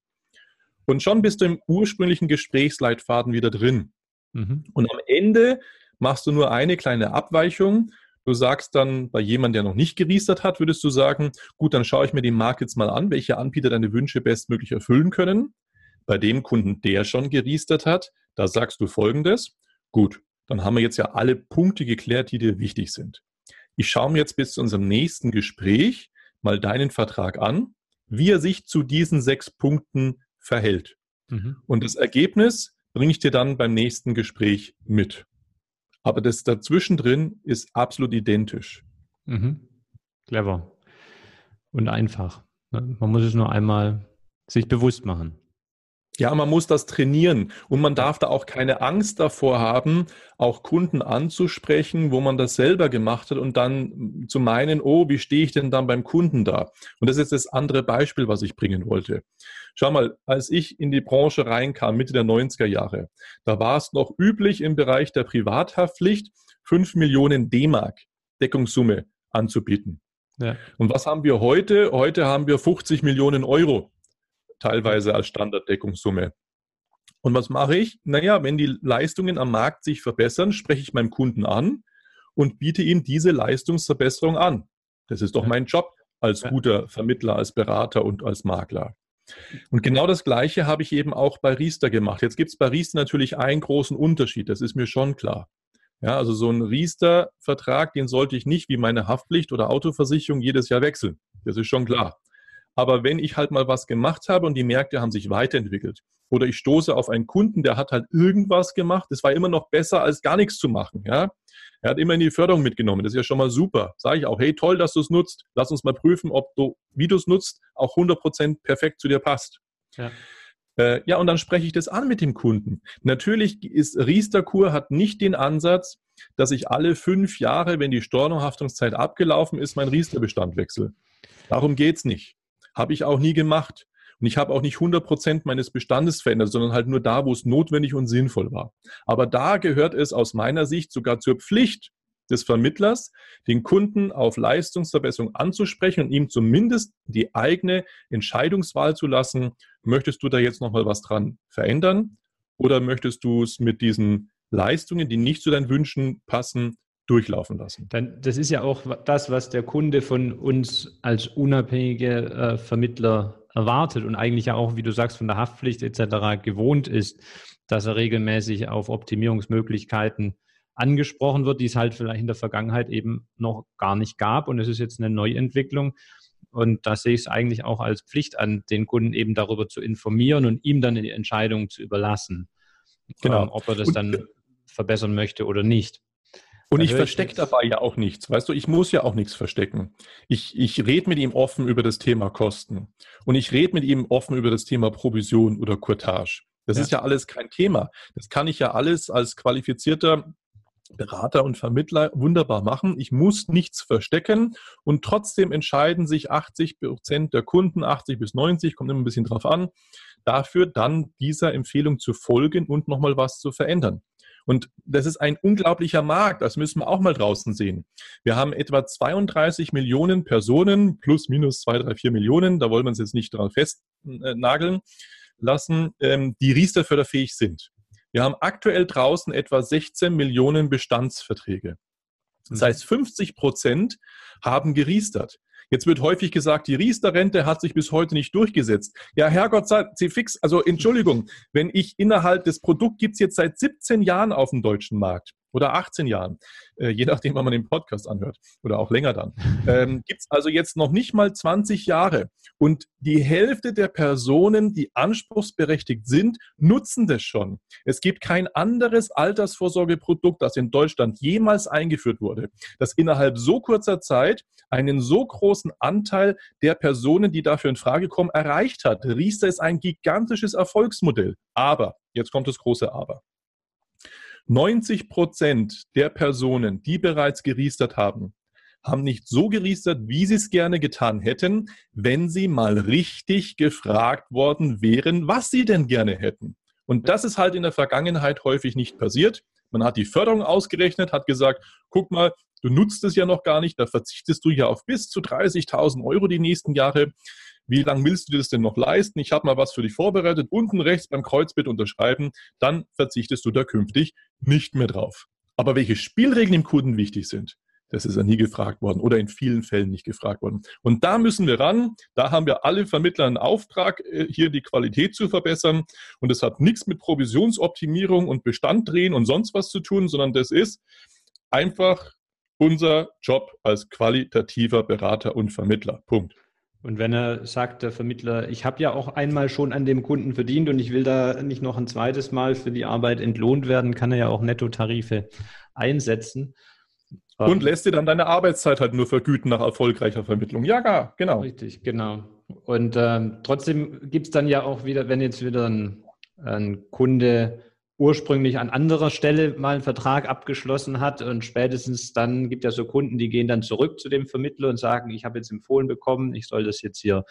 Und schon bist du im ursprünglichen Gesprächsleitfaden wieder drin. Mhm. Und am Ende machst du nur eine kleine Abweichung. Du sagst dann bei jemandem, der noch nicht geriestert hat, würdest du sagen, gut, dann schaue ich mir den Markt jetzt mal an, welche Anbieter deine Wünsche bestmöglich erfüllen können. Bei dem Kunden, der schon geriestert hat, da sagst du folgendes. Gut, dann haben wir jetzt ja alle Punkte geklärt, die dir wichtig sind. Ich schaue mir jetzt bis zu unserem nächsten Gespräch mal deinen Vertrag an, wie er sich zu diesen sechs Punkten verhält. Mhm. Und das Ergebnis bringe ich dir dann beim nächsten Gespräch mit. Aber das dazwischen drin ist absolut identisch. Mhm. Clever. Und einfach. Ne? Man muss es nur einmal sich bewusst machen. Ja, man muss das trainieren und man darf da auch keine Angst davor haben, auch Kunden anzusprechen, wo man das selber gemacht hat und dann zu meinen, oh, wie stehe ich denn dann beim Kunden da? Und das ist das andere Beispiel, was ich bringen wollte. Schau mal, als ich in die Branche reinkam, Mitte der 90er Jahre, da war es noch üblich im Bereich der Privathaftpflicht, 5 Millionen D-Mark Deckungssumme anzubieten. Ja. Und was haben wir heute? Heute haben wir 50 Millionen Euro teilweise als Standarddeckungssumme. Und was mache ich? Naja, wenn die Leistungen am Markt sich verbessern, spreche ich meinem Kunden an und biete ihm diese Leistungsverbesserung an. Das ist doch mein Job als guter Vermittler, als Berater und als Makler. Und genau das Gleiche habe ich eben auch bei Riester gemacht. Jetzt gibt es bei Riester natürlich einen großen Unterschied, das ist mir schon klar. Ja, also so ein Riester-Vertrag, den sollte ich nicht wie meine Haftpflicht oder Autoversicherung jedes Jahr wechseln. Das ist schon klar. Aber wenn ich halt mal was gemacht habe und die Märkte haben sich weiterentwickelt oder ich stoße auf einen Kunden, der hat halt irgendwas gemacht, das war immer noch besser als gar nichts zu machen, ja. Er hat immer in die Förderung mitgenommen. Das ist ja schon mal super. Sage ich auch, hey, toll, dass du es nutzt. Lass uns mal prüfen, ob du, wie du es nutzt, auch 100% perfekt zu dir passt. Ja. Äh, ja, und dann spreche ich das an mit dem Kunden. Natürlich ist Riester-Kur hat nicht den Ansatz, dass ich alle fünf Jahre, wenn die Stornohaftungszeit abgelaufen ist, meinen Riester-Bestand wechsle. Darum geht es nicht. Habe ich auch nie gemacht. Und ich habe auch nicht 100 Prozent meines Bestandes verändert, sondern halt nur da, wo es notwendig und sinnvoll war. Aber da gehört es aus meiner Sicht sogar zur Pflicht des Vermittlers, den Kunden auf Leistungsverbesserung anzusprechen und ihm zumindest die eigene Entscheidungswahl zu lassen. Möchtest du da jetzt nochmal was dran verändern oder möchtest du es mit diesen Leistungen, die nicht zu deinen Wünschen passen, durchlaufen lassen. Dann, das ist ja auch das, was der Kunde von uns als unabhängige äh, Vermittler erwartet und eigentlich ja auch, wie du sagst, von der Haftpflicht etc. gewohnt ist, dass er regelmäßig auf Optimierungsmöglichkeiten angesprochen wird, die es halt vielleicht in der Vergangenheit eben noch gar nicht gab. Und es ist jetzt eine Neuentwicklung. Und da sehe ich es eigentlich auch als Pflicht an, den Kunden eben darüber zu informieren und ihm dann die Entscheidung zu überlassen, genau. ähm, ob er das dann verbessern möchte oder nicht. Und ich verstecke dabei ja auch nichts. Weißt du, ich muss ja auch nichts verstecken. Ich, ich rede mit ihm offen über das Thema Kosten. Und ich rede mit ihm offen über das Thema Provision oder Courtage. Das ja. ist ja alles kein Thema. Das kann ich ja alles als qualifizierter Berater und Vermittler wunderbar machen. Ich muss nichts verstecken und trotzdem entscheiden sich 80 Prozent der Kunden, 80 bis 90, kommt immer ein bisschen drauf an, dafür dann dieser Empfehlung zu folgen und nochmal was zu verändern. Und das ist ein unglaublicher Markt, das müssen wir auch mal draußen sehen. Wir haben etwa 32 Millionen Personen, plus minus 2, 3, 4 Millionen, da wollen wir uns jetzt nicht dran festnageln lassen, ähm, die Riester-förderfähig sind. Wir haben aktuell draußen etwa 16 Millionen Bestandsverträge. Das heißt, 50 Prozent haben geriestert. Jetzt wird häufig gesagt, die Riester-Rente hat sich bis heute nicht durchgesetzt. Ja, Herrgott sei sie fix. Also Entschuldigung, wenn ich innerhalb des Produkt gibt es jetzt seit 17 Jahren auf dem deutschen Markt oder 18 Jahren, äh, je nachdem, wann man den Podcast anhört oder auch länger dann, ähm, gibt es also jetzt noch nicht mal 20 Jahre. Und die Hälfte der Personen, die anspruchsberechtigt sind, nutzen das schon. Es gibt kein anderes Altersvorsorgeprodukt, das in Deutschland jemals eingeführt wurde, das innerhalb so kurzer Zeit einen so großen Anteil der Personen, die dafür in Frage kommen, erreicht hat. Riester ist ein gigantisches Erfolgsmodell. Aber, jetzt kommt das große Aber. 90 Prozent der Personen, die bereits geriestert haben, haben nicht so geriestert, wie sie es gerne getan hätten, wenn sie mal richtig gefragt worden wären, was sie denn gerne hätten. Und das ist halt in der Vergangenheit häufig nicht passiert. Man hat die Förderung ausgerechnet, hat gesagt, guck mal, du nutzt es ja noch gar nicht, da verzichtest du ja auf bis zu 30.000 Euro die nächsten Jahre. Wie lange willst du dir das denn noch leisten? Ich habe mal was für dich vorbereitet. Unten rechts beim Kreuzbit unterschreiben. Dann verzichtest du da künftig nicht mehr drauf. Aber welche Spielregeln im Kunden wichtig sind, das ist ja nie gefragt worden oder in vielen Fällen nicht gefragt worden. Und da müssen wir ran. Da haben wir alle Vermittler einen Auftrag, äh, hier die Qualität zu verbessern. Und das hat nichts mit Provisionsoptimierung und Bestand drehen und sonst was zu tun, sondern das ist einfach unser Job als qualitativer Berater und Vermittler. Punkt. Und wenn er sagt, der Vermittler, ich habe ja auch einmal schon an dem Kunden verdient und ich will da nicht noch ein zweites Mal für die Arbeit entlohnt werden, kann er ja auch Nettotarife einsetzen. Und lässt dir dann deine Arbeitszeit halt nur vergüten nach erfolgreicher Vermittlung. Ja, genau. Richtig, genau. Und ähm, trotzdem gibt es dann ja auch wieder, wenn jetzt wieder ein ein Kunde ursprünglich an anderer Stelle mal einen Vertrag abgeschlossen hat und spätestens dann gibt ja so Kunden, die gehen dann zurück zu dem Vermittler und sagen, ich habe jetzt empfohlen bekommen, ich soll das jetzt hier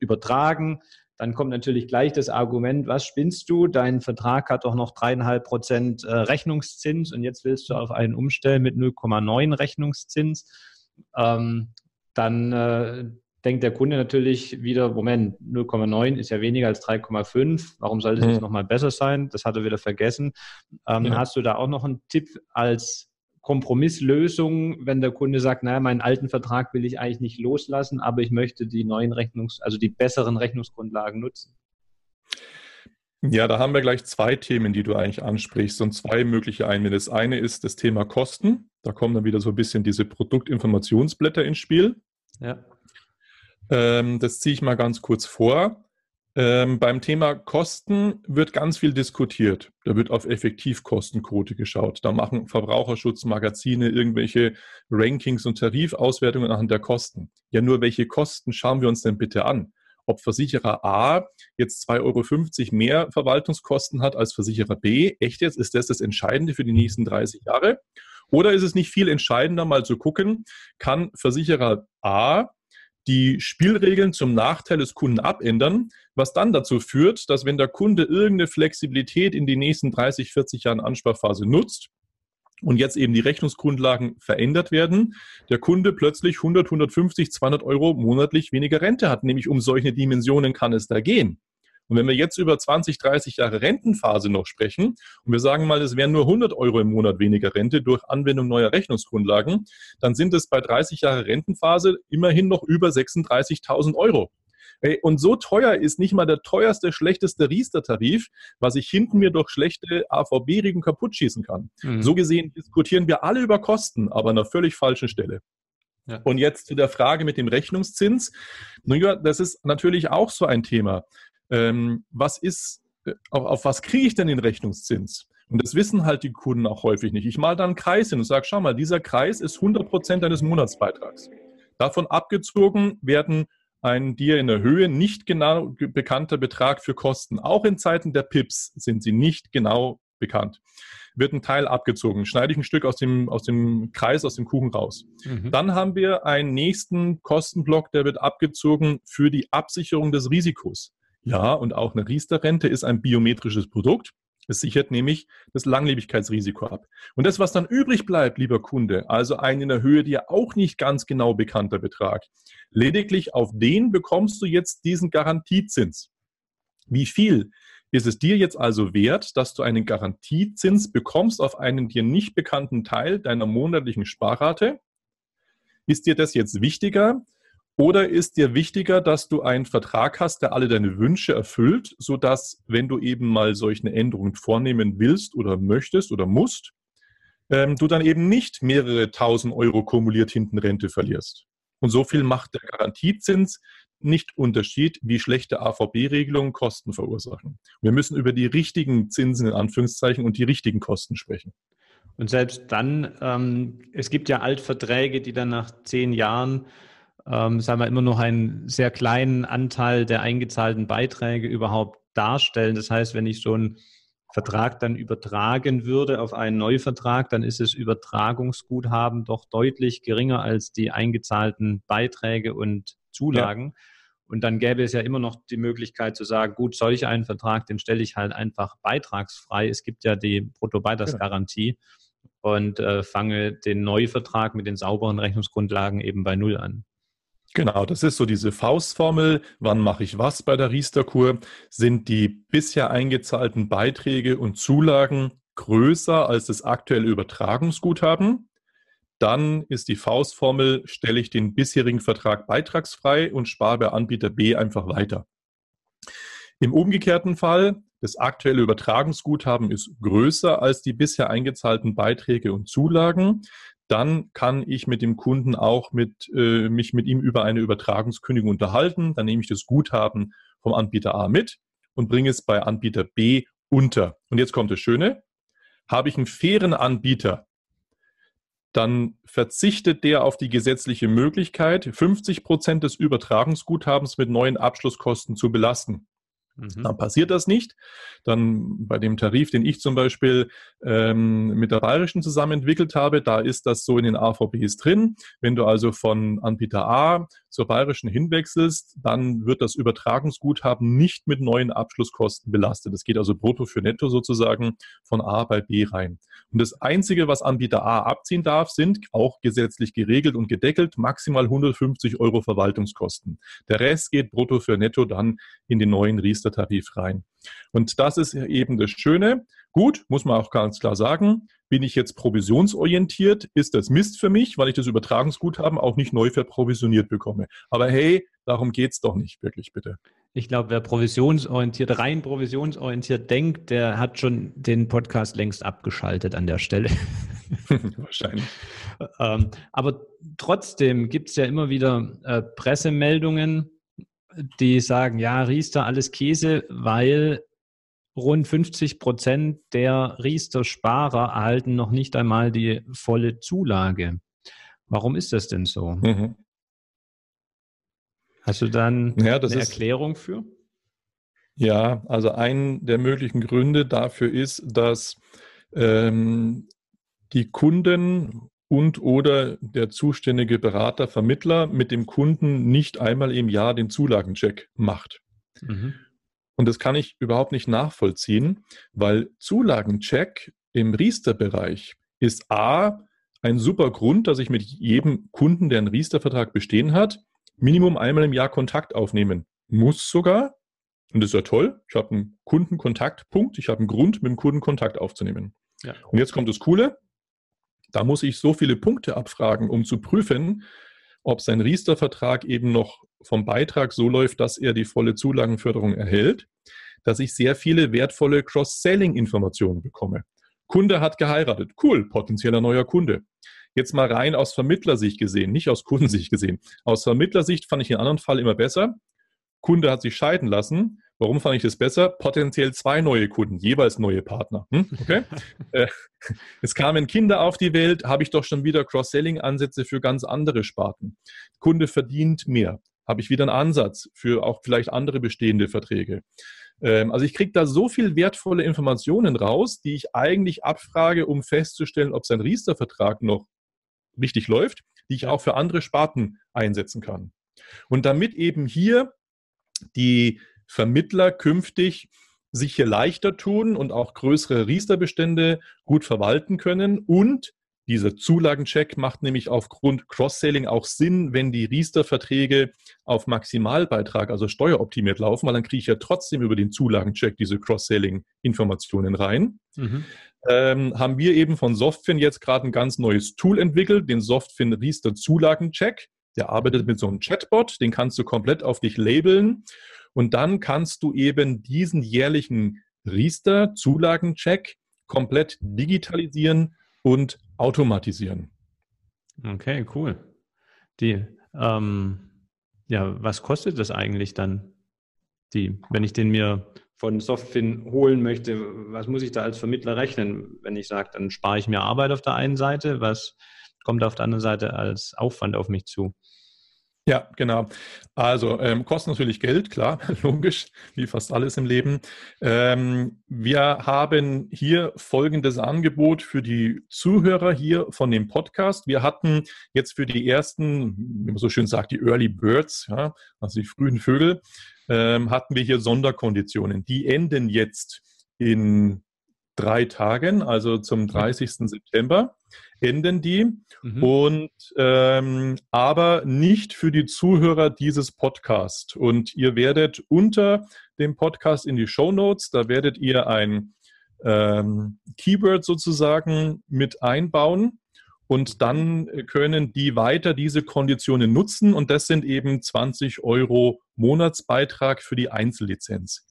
übertragen. Dann kommt natürlich gleich das Argument, was spinnst du? Dein Vertrag hat doch noch dreieinhalb Prozent äh, Rechnungszins und jetzt willst du auf einen umstellen mit 0,9 Rechnungszins. Ähm, dann äh, denkt der Kunde natürlich wieder, Moment, 0,9 ist ja weniger als 3,5. Warum sollte es mhm. nochmal besser sein? Das hat er wieder vergessen. Ähm, ja. Hast du da auch noch einen Tipp als Kompromisslösung, wenn der Kunde sagt, naja, meinen alten Vertrag will ich eigentlich nicht loslassen, aber ich möchte die neuen Rechnungs-, also die besseren Rechnungsgrundlagen nutzen? Ja, da haben wir gleich zwei Themen, die du eigentlich ansprichst und zwei mögliche Einwände. Das eine ist das Thema Kosten. Da kommen dann wieder so ein bisschen diese Produktinformationsblätter ins Spiel. Ja. Ähm, das ziehe ich mal ganz kurz vor. Ähm, beim Thema Kosten wird ganz viel diskutiert. Da wird auf Effektivkostenquote geschaut. Da machen Verbraucherschutzmagazine irgendwelche Rankings und Tarifauswertungen anhand der Kosten. Ja, nur welche Kosten schauen wir uns denn bitte an? Ob Versicherer A jetzt 2,50 Euro mehr Verwaltungskosten hat als Versicherer B, echt jetzt, ist das das Entscheidende für die nächsten 30 Jahre? Oder ist es nicht viel entscheidender, mal zu gucken, kann Versicherer A die Spielregeln zum Nachteil des Kunden abändern, was dann dazu führt, dass wenn der Kunde irgendeine Flexibilität in die nächsten 30, 40 Jahren Ansparphase nutzt und jetzt eben die Rechnungsgrundlagen verändert werden, der Kunde plötzlich 100, 150, 200 Euro monatlich weniger Rente hat. Nämlich um solche Dimensionen kann es da gehen. Und wenn wir jetzt über 20, 30 Jahre Rentenphase noch sprechen und wir sagen mal, es wären nur 100 Euro im Monat weniger Rente durch Anwendung neuer Rechnungsgrundlagen, dann sind es bei 30 Jahre Rentenphase immerhin noch über 36.000 Euro. Und so teuer ist nicht mal der teuerste, schlechteste Riester-Tarif, was ich hinten mir durch schlechte AVB-Regeln kaputt schießen kann. Mhm. So gesehen diskutieren wir alle über Kosten, aber an einer völlig falschen Stelle. Ja. Und jetzt zu der Frage mit dem Rechnungszins. Nun das ist natürlich auch so ein Thema ähm, was ist, äh, auf, auf was kriege ich denn den Rechnungszins? Und das wissen halt die Kunden auch häufig nicht. Ich mal da einen Kreis hin und sage, schau mal, dieser Kreis ist 100 Prozent deines Monatsbeitrags. Davon abgezogen werden ein dir in der Höhe nicht genau bekannter Betrag für Kosten. Auch in Zeiten der PIPs sind sie nicht genau bekannt. Wird ein Teil abgezogen, schneide ich ein Stück aus dem, aus dem Kreis, aus dem Kuchen raus. Mhm. Dann haben wir einen nächsten Kostenblock, der wird abgezogen für die Absicherung des Risikos. Ja, und auch eine Riester-Rente ist ein biometrisches Produkt. Es sichert nämlich das Langlebigkeitsrisiko ab. Und das, was dann übrig bleibt, lieber Kunde, also ein in der Höhe dir auch nicht ganz genau bekannter Betrag, lediglich auf den bekommst du jetzt diesen Garantiezins. Wie viel ist es dir jetzt also wert, dass du einen Garantiezins bekommst auf einen dir nicht bekannten Teil deiner monatlichen Sparrate? Ist dir das jetzt wichtiger, oder ist dir wichtiger, dass du einen Vertrag hast, der alle deine Wünsche erfüllt, sodass, wenn du eben mal solche Änderungen vornehmen willst oder möchtest oder musst, ähm, du dann eben nicht mehrere tausend Euro kumuliert hinten Rente verlierst? Und so viel macht der Garantiezins nicht Unterschied, wie schlechte AVB-Regelungen Kosten verursachen. Wir müssen über die richtigen Zinsen in Anführungszeichen und die richtigen Kosten sprechen. Und selbst dann, ähm, es gibt ja Altverträge, die dann nach zehn Jahren ähm, sagen wir, immer noch einen sehr kleinen Anteil der eingezahlten Beiträge überhaupt darstellen. Das heißt, wenn ich so einen Vertrag dann übertragen würde auf einen Neuvertrag, dann ist das Übertragungsguthaben doch deutlich geringer als die eingezahlten Beiträge und Zulagen. Ja. Und dann gäbe es ja immer noch die Möglichkeit zu sagen, gut, solch einen Vertrag, den stelle ich halt einfach beitragsfrei. Es gibt ja die Bruttobeitragsgarantie ja. und äh, fange den Neuvertrag mit den sauberen Rechnungsgrundlagen eben bei Null an. Genau, das ist so diese Faustformel. Wann mache ich was bei der Riester-Kur? Sind die bisher eingezahlten Beiträge und Zulagen größer als das aktuelle Übertragungsguthaben? Dann ist die Faustformel, stelle ich den bisherigen Vertrag beitragsfrei und spare bei Anbieter B einfach weiter. Im umgekehrten Fall, das aktuelle Übertragungsguthaben ist größer als die bisher eingezahlten Beiträge und Zulagen, dann kann ich mit dem Kunden auch mit, äh, mich mit ihm über eine Übertragungskündigung unterhalten. Dann nehme ich das Guthaben vom Anbieter A mit und bringe es bei Anbieter B unter. Und jetzt kommt das Schöne. Habe ich einen fairen Anbieter, dann verzichtet der auf die gesetzliche Möglichkeit, 50 Prozent des Übertragungsguthabens mit neuen Abschlusskosten zu belasten. Mhm. Dann passiert das nicht. Dann bei dem Tarif, den ich zum Beispiel ähm, mit der Bayerischen zusammen entwickelt habe, da ist das so in den AVBs drin. Wenn du also von Anbieter A zur Bayerischen hinwechselst, dann wird das Übertragungsguthaben nicht mit neuen Abschlusskosten belastet. Das geht also brutto für netto sozusagen von A bei B rein. Und das Einzige, was Anbieter A abziehen darf, sind auch gesetzlich geregelt und gedeckelt maximal 150 Euro Verwaltungskosten. Der Rest geht brutto für netto dann in den neuen Riester-Tarif rein. Und das ist eben das Schöne. Gut, muss man auch ganz klar sagen, bin ich jetzt provisionsorientiert, ist das Mist für mich, weil ich das Übertragungsguthaben auch nicht neu verprovisioniert bekomme. Aber hey, darum geht es doch nicht wirklich, bitte. Ich glaube, wer provisionsorientiert, rein provisionsorientiert denkt, der hat schon den Podcast längst abgeschaltet an der Stelle. Wahrscheinlich. ähm, aber trotzdem gibt es ja immer wieder äh, Pressemeldungen, die sagen, ja, Riester alles Käse, weil rund 50 Prozent der Riester-Sparer erhalten noch nicht einmal die volle Zulage. Warum ist das denn so? Mhm. Hast du dann ja, eine ist, Erklärung für? Ja, also ein der möglichen Gründe dafür ist, dass ähm, die Kunden und oder der zuständige Berater, Vermittler mit dem Kunden nicht einmal im Jahr den Zulagencheck macht. Mhm. Und das kann ich überhaupt nicht nachvollziehen, weil Zulagencheck im Riester-Bereich ist A, ein super Grund, dass ich mit jedem Kunden, der einen Riester-Vertrag bestehen hat, Minimum einmal im Jahr Kontakt aufnehmen muss sogar. Und das ist ja toll. Ich habe einen Kundenkontaktpunkt. Ich habe einen Grund, mit dem Kunden Kontakt aufzunehmen. Ja. Und jetzt kommt das Coole. Da muss ich so viele Punkte abfragen, um zu prüfen, ob sein Riester-Vertrag eben noch vom Beitrag so läuft, dass er die volle Zulagenförderung erhält, dass ich sehr viele wertvolle Cross-Selling-Informationen bekomme. Kunde hat geheiratet. Cool, potenzieller neuer Kunde. Jetzt mal rein aus Vermittlersicht gesehen, nicht aus Kundensicht gesehen. Aus Vermittlersicht fand ich den anderen Fall immer besser. Kunde hat sich scheiden lassen. Warum fand ich das besser? Potenziell zwei neue Kunden, jeweils neue Partner. Hm? Okay. äh, es kamen Kinder auf die Welt, habe ich doch schon wieder Cross-Selling-Ansätze für ganz andere Sparten. Kunde verdient mehr. Habe ich wieder einen Ansatz für auch vielleicht andere bestehende Verträge. Ähm, also ich kriege da so viel wertvolle Informationen raus, die ich eigentlich abfrage, um festzustellen, ob sein Riester-Vertrag noch richtig läuft, die ich auch für andere Sparten einsetzen kann. Und damit eben hier die Vermittler künftig sich hier leichter tun und auch größere Riesterbestände gut verwalten können und dieser Zulagencheck macht nämlich aufgrund Cross-Selling auch Sinn, wenn die Riester-Verträge auf Maximalbeitrag, also steueroptimiert laufen, weil dann kriege ich ja trotzdem über den Zulagencheck diese Cross-Selling-Informationen rein. Mhm. Ähm, haben wir eben von Softfin jetzt gerade ein ganz neues Tool entwickelt, den Softfin Riester Zulagencheck. Der arbeitet mit so einem Chatbot, den kannst du komplett auf dich labeln und dann kannst du eben diesen jährlichen Riester Zulagencheck komplett digitalisieren und automatisieren. Okay, cool. Die, ähm, ja, was kostet das eigentlich dann? Die, wenn ich den mir von Softfin holen möchte, was muss ich da als Vermittler rechnen? Wenn ich sage, dann spare ich mir Arbeit auf der einen Seite, was kommt auf der anderen Seite als Aufwand auf mich zu? Ja, genau. Also ähm, kostet natürlich Geld, klar, logisch, wie fast alles im Leben. Ähm, wir haben hier folgendes Angebot für die Zuhörer hier von dem Podcast. Wir hatten jetzt für die ersten, wie man so schön sagt, die Early Birds, ja, also die frühen Vögel, ähm, hatten wir hier Sonderkonditionen. Die enden jetzt in drei Tagen, also zum 30. Mhm. September enden die. Mhm. Und ähm, aber nicht für die Zuhörer dieses Podcasts. Und ihr werdet unter dem Podcast in die Show Notes, da werdet ihr ein ähm, Keyword sozusagen mit einbauen. Und dann können die weiter diese Konditionen nutzen. Und das sind eben 20 Euro Monatsbeitrag für die Einzellizenz.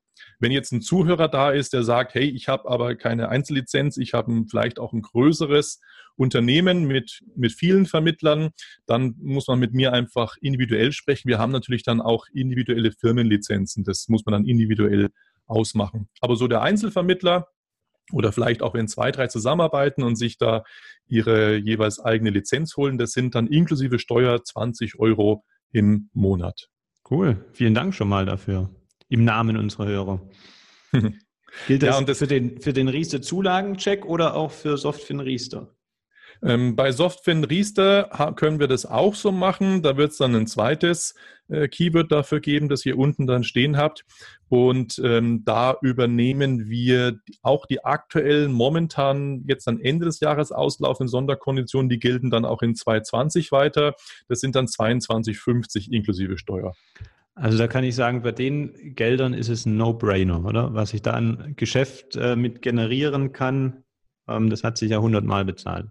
Wenn jetzt ein Zuhörer da ist, der sagt, hey, ich habe aber keine Einzellizenz, ich habe vielleicht auch ein größeres Unternehmen mit, mit vielen Vermittlern, dann muss man mit mir einfach individuell sprechen. Wir haben natürlich dann auch individuelle Firmenlizenzen. Das muss man dann individuell ausmachen. Aber so der Einzelvermittler, oder vielleicht auch wenn zwei, drei zusammenarbeiten und sich da ihre jeweils eigene Lizenz holen, das sind dann inklusive Steuer 20 Euro im Monat. Cool, vielen Dank schon mal dafür. Im Namen unserer Hörer. Gilt das ja, und das für den, für den Riester-Zulagencheck oder auch für Softfin Riester? Ähm, bei Softfin Riester können wir das auch so machen. Da wird es dann ein zweites äh, Keyword dafür geben, das ihr unten dann stehen habt. Und ähm, da übernehmen wir auch die aktuellen, momentan jetzt am Ende des Jahres auslaufenden Sonderkonditionen, die gelten dann auch in 2020 weiter. Das sind dann 22,50 inklusive Steuer. Also da kann ich sagen, bei den Geldern ist es ein No-Brainer, oder? Was ich da an Geschäft äh, mit generieren kann, ähm, das hat sich ja hundertmal bezahlt.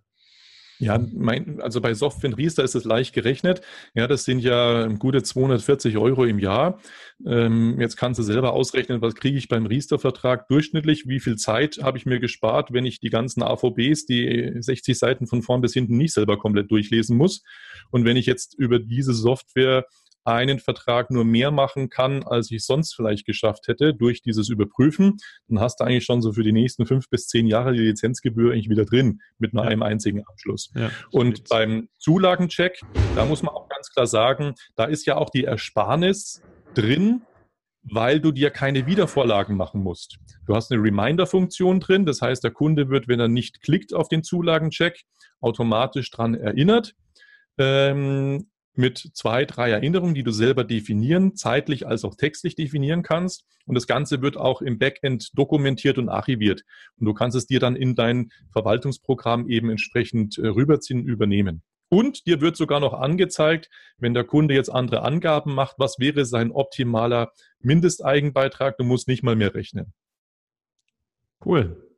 Ja, mein, also bei Softwin Riester ist es leicht gerechnet. Ja, das sind ja gute 240 Euro im Jahr. Ähm, jetzt kannst du selber ausrechnen, was kriege ich beim Riester-Vertrag durchschnittlich, wie viel Zeit habe ich mir gespart, wenn ich die ganzen AVBs, die 60 Seiten von vorn bis hinten nicht selber komplett durchlesen muss. Und wenn ich jetzt über diese Software einen Vertrag nur mehr machen kann, als ich sonst vielleicht geschafft hätte durch dieses Überprüfen, dann hast du eigentlich schon so für die nächsten fünf bis zehn Jahre die Lizenzgebühr eigentlich wieder drin mit nur ja. einem einzigen Abschluss. Ja, Und beim Zulagencheck, da muss man auch ganz klar sagen, da ist ja auch die Ersparnis drin, weil du dir keine Wiedervorlagen machen musst. Du hast eine Reminder-Funktion drin, das heißt, der Kunde wird, wenn er nicht klickt auf den Zulagencheck, automatisch dran erinnert. Ähm, mit zwei, drei Erinnerungen, die du selber definieren, zeitlich als auch textlich definieren kannst. Und das Ganze wird auch im Backend dokumentiert und archiviert. Und du kannst es dir dann in dein Verwaltungsprogramm eben entsprechend äh, rüberziehen, übernehmen. Und dir wird sogar noch angezeigt, wenn der Kunde jetzt andere Angaben macht, was wäre sein optimaler Mindesteigenbeitrag. Du musst nicht mal mehr rechnen. Cool.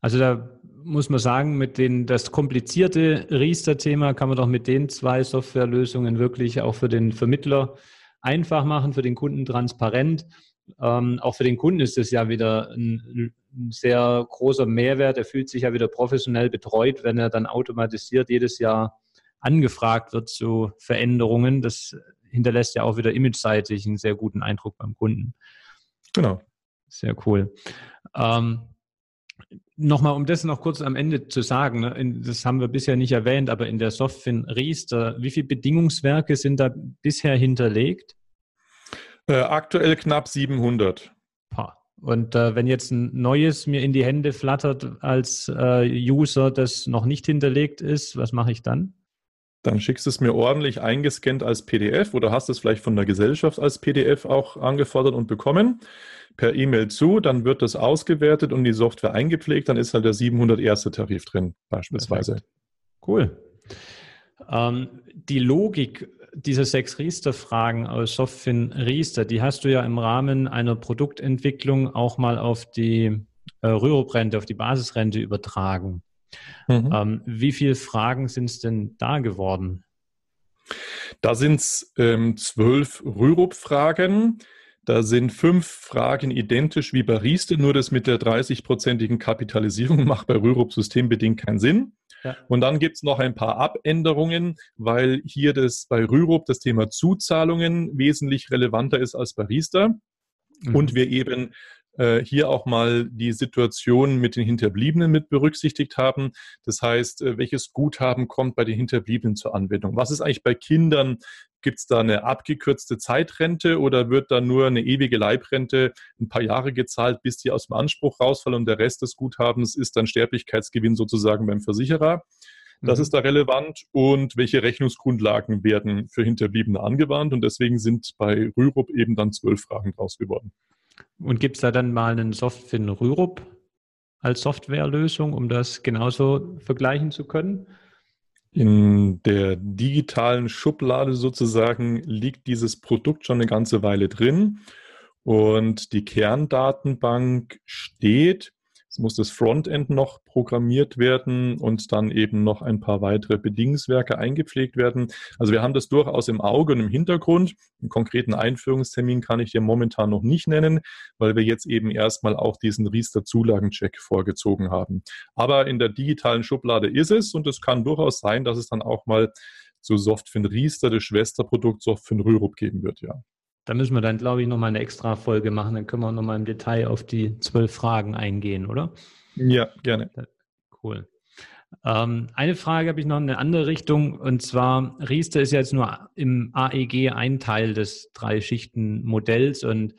Also da muss man sagen, mit den, das komplizierte Riester-Thema kann man doch mit den zwei Softwarelösungen wirklich auch für den Vermittler einfach machen, für den Kunden transparent. Ähm, auch für den Kunden ist es ja wieder ein, ein, sehr großer Mehrwert. Er fühlt sich ja wieder professionell betreut, wenn er dann automatisiert jedes Jahr angefragt wird zu Veränderungen. Das hinterlässt ja auch wieder imageseitig einen sehr guten Eindruck beim Kunden. Genau. Sehr cool. Ähm, Nochmal, um das noch kurz am Ende zu sagen, ne, das haben wir bisher nicht erwähnt, aber in der Softfin Riester, wie viele Bedingungswerke sind da bisher hinterlegt? Äh, aktuell knapp 700. Und äh, wenn jetzt ein neues mir in die Hände flattert als äh, User, das noch nicht hinterlegt ist, was mache ich dann? Dann schickst du es mir ordentlich eingescannt als PDF oder hast es vielleicht von der Gesellschaft als PDF auch angefordert und bekommen per E-Mail zu, dann wird das ausgewertet und die Software eingepflegt, dann ist halt der 701. Tarif drin, beispielsweise. Perfekt. Cool. Ähm, die Logik dieser sechs Riester-Fragen aus Softfin Riester, die hast du ja im Rahmen einer Produktentwicklung auch mal auf die äh, Rürup-Rente, auf die Basisrente übertragen. Mhm. Ähm, wie viele Fragen sind es denn da geworden? Da sind es ähm, zwölf Rürup-Fragen. Da sind fünf Fragen identisch wie bei Rieste, nur das mit der 30-prozentigen Kapitalisierung macht bei Rürup systembedingt keinen Sinn. Ja. Und dann gibt es noch ein paar Abänderungen, weil hier das bei Rürup das Thema Zuzahlungen wesentlich relevanter ist als bei Riester. Mhm. Und wir eben hier auch mal die Situation mit den Hinterbliebenen mit berücksichtigt haben. Das heißt, äh, welches Guthaben kommt bei den Hinterbliebenen zur Anwendung? Was ist eigentlich bei Kindern? Gibt es da eine abgekürzte Zeitrente oder wird da nur eine ewige Leibrente ein paar Jahre gezahlt, bis die aus dem Anspruch rausfallen und der Rest des Guthabens ist dann Sterblichkeitsgewinn sozusagen beim Versicherer? Das mhm. ist da relevant und welche Rechnungsgrundlagen werden für Hinterbliebene angewandt und deswegen sind bei Rürup eben dann zwölf Fragen draus geworden. Und gibt es da dann mal einen Softfin Rürup als Softwarelösung, um das genauso vergleichen zu können? In der digitalen Schublade sozusagen liegt dieses Produkt schon eine ganze Weile drin und die Kerndatenbank steht muss das Frontend noch programmiert werden und dann eben noch ein paar weitere Bedingungswerke eingepflegt werden. Also wir haben das durchaus im Auge und im Hintergrund. Einen konkreten Einführungstermin kann ich dir momentan noch nicht nennen, weil wir jetzt eben erstmal auch diesen Riester-Zulagencheck vorgezogen haben. Aber in der digitalen Schublade ist es und es kann durchaus sein, dass es dann auch mal zu Softfin Riester, das Schwesterprodukt Softfin Rürup geben wird, ja. Da müssen wir dann, glaube ich, nochmal eine extra Folge machen. Dann können wir nochmal im Detail auf die zwölf Fragen eingehen, oder? Ja, gerne. Cool. Ähm, eine Frage habe ich noch in eine andere Richtung. Und zwar, Riester ist ja jetzt nur im AEG ein Teil des Drei-Schichten-Modells. Und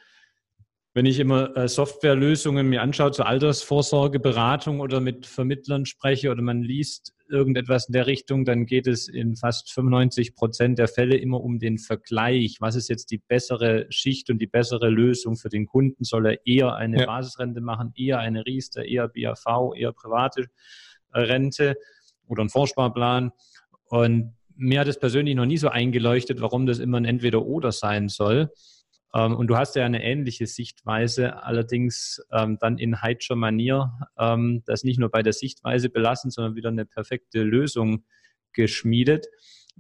wenn ich immer äh, Softwarelösungen mir anschaue zur Altersvorsorgeberatung oder mit Vermittlern spreche oder man liest irgendetwas in der Richtung, dann geht es in fast 95 Prozent der Fälle immer um den Vergleich. Was ist jetzt die bessere Schicht und die bessere Lösung für den Kunden? Soll er eher eine ja. Basisrente machen, eher eine Riester, eher BAV, eher private äh, Rente oder einen Vorsparplan? Und mir hat es persönlich noch nie so eingeleuchtet, warum das immer ein Entweder-Oder sein soll. Ähm, und du hast ja eine ähnliche Sichtweise, allerdings ähm, dann in Heitscher Manier, ähm, das nicht nur bei der Sichtweise belassen, sondern wieder eine perfekte Lösung geschmiedet.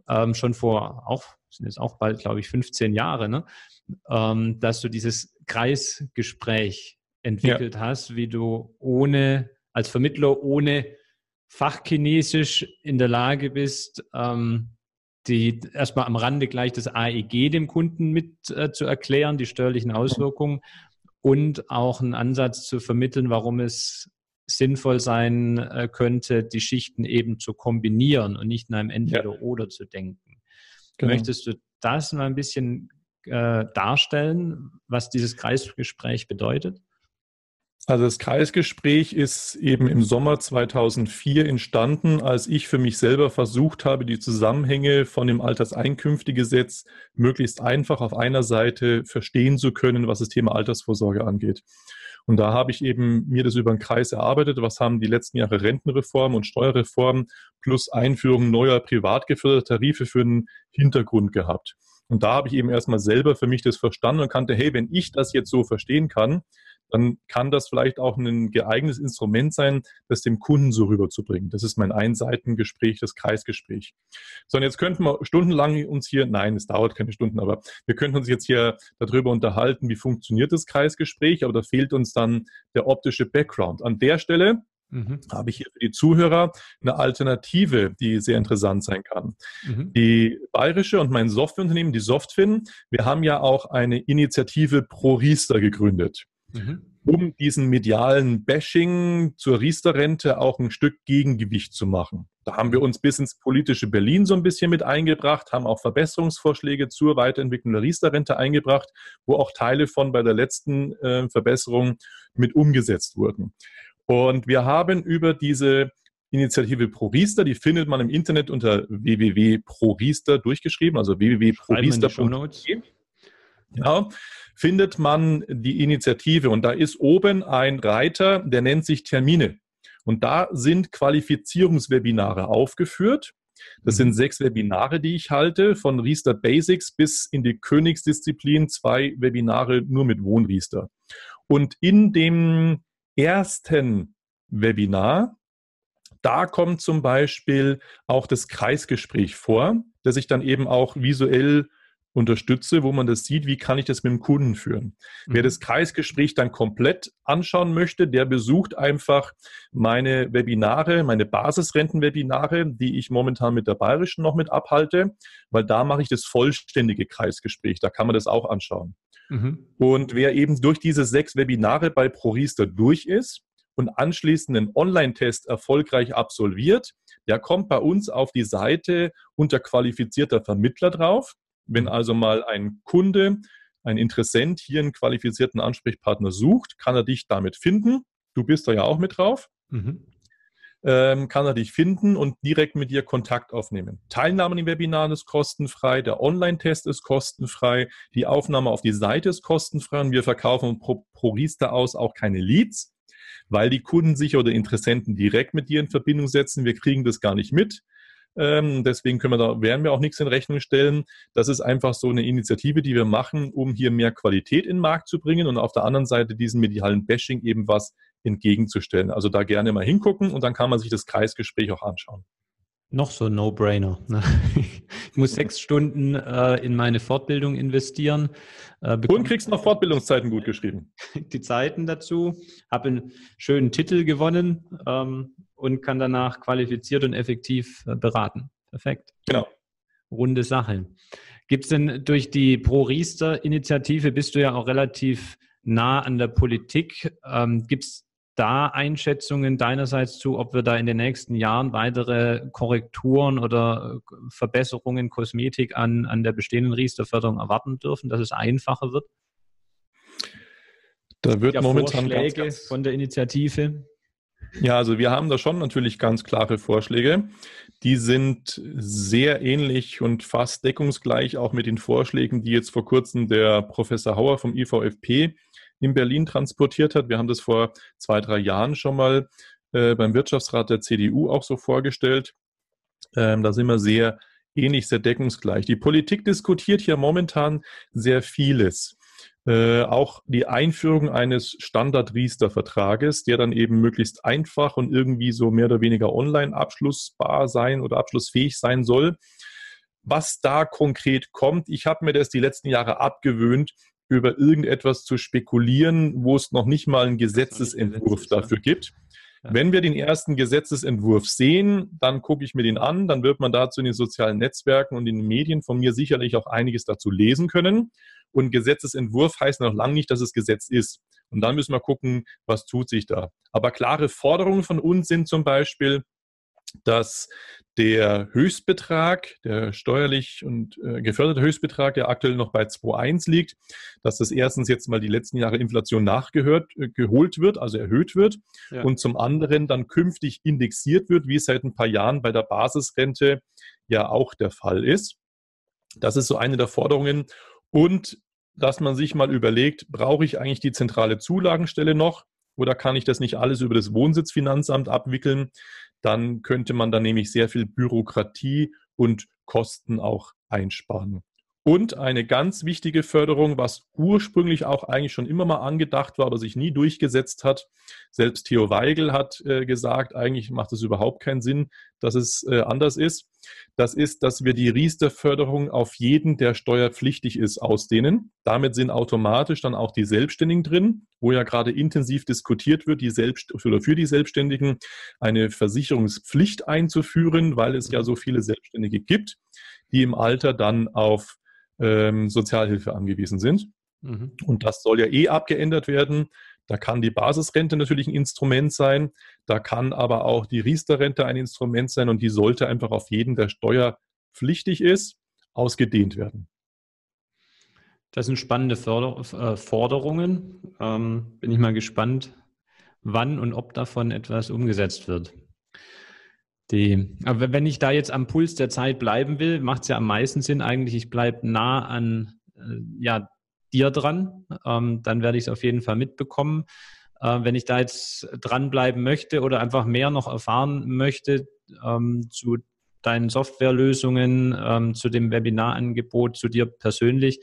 Ähm, schon vor auch, sind jetzt auch bald, glaube ich, 15 Jahre, ne? Ähm, dass du dieses Kreisgespräch entwickelt ja. hast, wie du ohne, als Vermittler ohne Fachchinesisch in der Lage bist, ähm, die erstmal am Rande gleich das AEG dem Kunden mit äh, zu erklären, die steuerlichen Auswirkungen und auch einen Ansatz zu vermitteln, warum es sinnvoll sein äh, könnte, die Schichten eben zu kombinieren und nicht in einem Entweder-Oder ja. zu denken. Genau. Möchtest du das mal ein bisschen äh, darstellen, was dieses Kreisgespräch bedeutet? Also das Kreisgespräch ist eben im Sommer 2004 entstanden, als ich für mich selber versucht habe, die Zusammenhänge von dem Alterseinkünftegesetz möglichst einfach auf einer Seite verstehen zu können, was das Thema Altersvorsorge angeht. Und da habe ich eben mir das über den Kreis erarbeitet. Was haben die letzten Jahre Rentenreform und Steuerreform plus Einführung neuer privat geförderter Tarife für einen Hintergrund gehabt? Und da habe ich eben erstmal selber für mich das verstanden und kannte, hey, wenn ich das jetzt so verstehen kann, dann kann das vielleicht auch ein geeignetes Instrument sein, das dem Kunden so rüberzubringen. Das ist mein Einseitengespräch, das Kreisgespräch. So, und jetzt könnten wir stundenlang uns hier, nein, es dauert keine Stunden, aber wir könnten uns jetzt hier darüber unterhalten, wie funktioniert das Kreisgespräch, aber da fehlt uns dann der optische Background. An der Stelle Mhm. habe ich hier für die Zuhörer eine Alternative, die sehr interessant sein kann. Mhm. Die Bayerische und mein Softwareunternehmen, die Softfin, wir haben ja auch eine Initiative Pro Riester gegründet mhm. um diesen medialen Bashing zur Riester-Rente auch ein Stück Gegengewicht zu machen. Da haben wir uns bis ins politische Berlin so ein bisschen mit eingebracht, haben auch Verbesserungsvorschläge zur Weiterentwicklung der Riester-Rente eingebracht, wo auch Teile von bei der letzten äh, Verbesserung mit umgesetzt wurden. Und wir haben über diese Initiative ProRiester, die findet man im Internet unter www.proriester durchgeschrieben, also www.proriester.de. Ja, findet man die Initiative und da ist oben ein Reiter, der nennt sich Termine. Und da sind Qualifizierungswebinare aufgeführt. Das sind mhm. sechs Webinare, die ich halte, von Riester Basics bis in die Königsdisziplin, zwei Webinare nur mit Wohnriester. Und in dem ersten Webinar, da kommt zum Beispiel auch das Kreisgespräch vor, das ich dann eben auch visuell unterstütze, wo man das sieht, wie kann ich das mit dem Kunden führen. Mhm. Wer das Kreisgespräch dann komplett anschauen möchte, der besucht einfach meine Webinare, meine Basisrentenwebinare, die ich momentan mit der Bayerischen noch mit abhalte, weil da mache ich das vollständige Kreisgespräch. Da kann man das auch anschauen. Mhm. Und wer eben durch diese sechs Webinare bei ProRiester durch ist und anschließend einen Online-Test erfolgreich absolviert, der kommt bei uns auf die Seite unter qualifizierter Vermittler drauf. Wenn also mal ein Kunde, ein Interessent hier einen qualifizierten Ansprechpartner sucht, kann er dich damit finden. Du bist da ja auch mit drauf. Mhm. Ähm, kann er dich finden und direkt mit dir Kontakt aufnehmen. Teilnahme im Webinar ist kostenfrei, der Online-Test ist kostenfrei, die Aufnahme auf die Seite ist kostenfrei und wir verkaufen pro, pro Riester aus auch keine Leads, weil die Kunden sich oder Interessenten direkt mit dir in Verbindung setzen. Wir kriegen das gar nicht mit. Ähm, deswegen können wir da, werden wir auch nichts in Rechnung stellen. Das ist einfach so eine Initiative, die wir machen, um hier mehr Qualität in den Markt zu bringen und auf der anderen Seite diesem medialen Bashing eben was entgegenzustellen. Also da gerne mal hingucken und dann kann man sich das Kreisgespräch auch anschauen. Noch so ein No-Brainer. Ne? Ich muss sechs Stunden äh, in meine Fortbildung investieren. Äh, und kriegst noch Fortbildungszeiten gut geschrieben. Die Zeiten dazu, habe einen schönen Titel gewonnen ähm, und kann danach qualifiziert und effektiv äh, beraten. Perfekt. Genau. Runde Sache. Gibt es denn durch die Pro-Riester-Initiative, bist du ja auch relativ nah an der Politik, ähm, gibt es da Einschätzungen deinerseits zu, ob wir da in den nächsten Jahren weitere Korrekturen oder äh, Verbesserungen, Kosmetik an, an der bestehenden Riester-Förderung erwarten dürfen, dass es einfacher wird? Da wird momentan Vorschläge ganz, ganz von der Initiative. Ja, also wir haben da schon natürlich ganz klare Vorschläge. Die sind sehr ähnlich und fast deckungsgleich auch mit den Vorschlägen, die jetzt vor kurzem der Professor Hauer vom IVFP in Berlin transportiert hat. Wir haben das vor zwei, drei Jahren schon mal äh, beim Wirtschaftsrat der CDU auch so vorgestellt. Ähm, da sind wir sehr ähnlich, sehr deckungsgleich. Die Politik diskutiert hier momentan sehr vieles. Äh, auch die Einführung eines Standard-Riester-Vertrages, der dann eben möglichst einfach und irgendwie so mehr oder weniger online abschlussbar sein oder abschlussfähig sein soll. Was da konkret kommt, ich habe mir das die letzten Jahre abgewöhnt, über irgendetwas zu spekulieren, wo es noch nicht mal einen Gesetzesentwurf dafür gibt. Wenn wir den ersten Gesetzesentwurf sehen, dann gucke ich mir den an, dann wird man dazu in den sozialen Netzwerken und in den Medien von mir sicherlich auch einiges dazu lesen können. Und Gesetzesentwurf heißt noch lange nicht, dass es Gesetz ist. Und dann müssen wir gucken, was tut sich da. Aber klare Forderungen von uns sind zum Beispiel, dass der Höchstbetrag, der steuerlich und äh, geförderte Höchstbetrag, der aktuell noch bei 2,1 liegt, dass das erstens jetzt mal die letzten Jahre Inflation nachgehört, äh, geholt wird, also erhöht wird, ja. und zum anderen dann künftig indexiert wird, wie es seit ein paar Jahren bei der Basisrente ja auch der Fall ist. Das ist so eine der Forderungen. Und dass man sich mal überlegt, brauche ich eigentlich die zentrale Zulagenstelle noch? Oder kann ich das nicht alles über das Wohnsitzfinanzamt abwickeln? Dann könnte man da nämlich sehr viel Bürokratie und Kosten auch einsparen. Und eine ganz wichtige Förderung, was ursprünglich auch eigentlich schon immer mal angedacht war, aber sich nie durchgesetzt hat. Selbst Theo Weigel hat äh, gesagt, eigentlich macht es überhaupt keinen Sinn, dass es äh, anders ist. Das ist, dass wir die Riester-Förderung auf jeden, der steuerpflichtig ist, ausdehnen. Damit sind automatisch dann auch die Selbstständigen drin, wo ja gerade intensiv diskutiert wird, die Selbst oder für die Selbstständigen eine Versicherungspflicht einzuführen, weil es ja so viele Selbstständige gibt, die im Alter dann auf ähm, Sozialhilfe angewiesen sind. Mhm. Und das soll ja eh abgeändert werden. Da kann die Basisrente natürlich ein Instrument sein, da kann aber auch die Riester-Rente ein Instrument sein und die sollte einfach auf jeden, der steuerpflichtig ist, ausgedehnt werden. Das sind spannende Förder äh, Forderungen. Ähm, bin ich mal gespannt, wann und ob davon etwas umgesetzt wird. Die, aber wenn ich da jetzt am Puls der Zeit bleiben will, macht es ja am meisten Sinn eigentlich, ich bleibe nah an äh, ja, dir dran. Ähm, dann werde ich es auf jeden Fall mitbekommen. Äh, wenn ich da jetzt dranbleiben möchte oder einfach mehr noch erfahren möchte ähm, zu deinen Softwarelösungen, ähm, zu dem Webinarangebot, zu dir persönlich,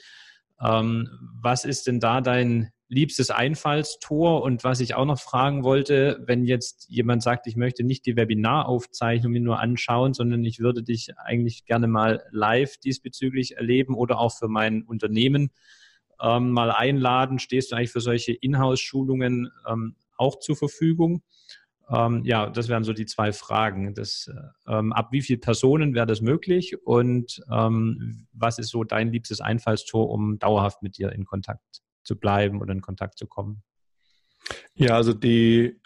ähm, was ist denn da dein liebstes Einfallstor. Und was ich auch noch fragen wollte, wenn jetzt jemand sagt, ich möchte nicht die Webinaraufzeichnung mir nur anschauen, sondern ich würde dich eigentlich gerne mal live diesbezüglich erleben oder auch für mein Unternehmen ähm, mal einladen, stehst du eigentlich für solche Inhouse-Schulungen ähm, auch zur Verfügung? Ähm, ja, das wären so die zwei Fragen. Das, ähm, ab wie vielen Personen wäre das möglich und ähm, was ist so dein liebstes Einfallstor, um dauerhaft mit dir in Kontakt zu bleiben oder in Kontakt zu kommen? Ja, also die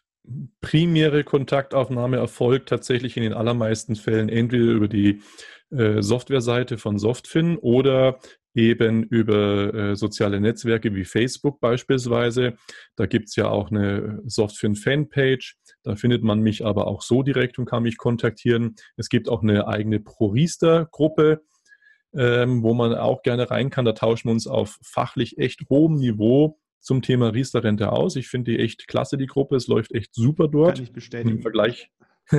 primäre Kontaktaufnahme erfolgt tatsächlich in den allermeisten Fällen entweder über die äh, Softwareseite von Softfin oder eben über äh, soziale Netzwerke wie Facebook beispielsweise. Da gibt es ja auch eine Softfin-Fanpage. Da findet man mich aber auch so direkt und kann mich kontaktieren. Es gibt auch eine eigene ProRiester-Gruppe ähm, wo man auch gerne rein kann. Da tauschen wir uns auf fachlich echt hohem Niveau zum Thema Riester-Rente aus. Ich finde die echt klasse, die Gruppe. Es läuft echt super dort. Kann ich bestätigen. Und im Vergleich,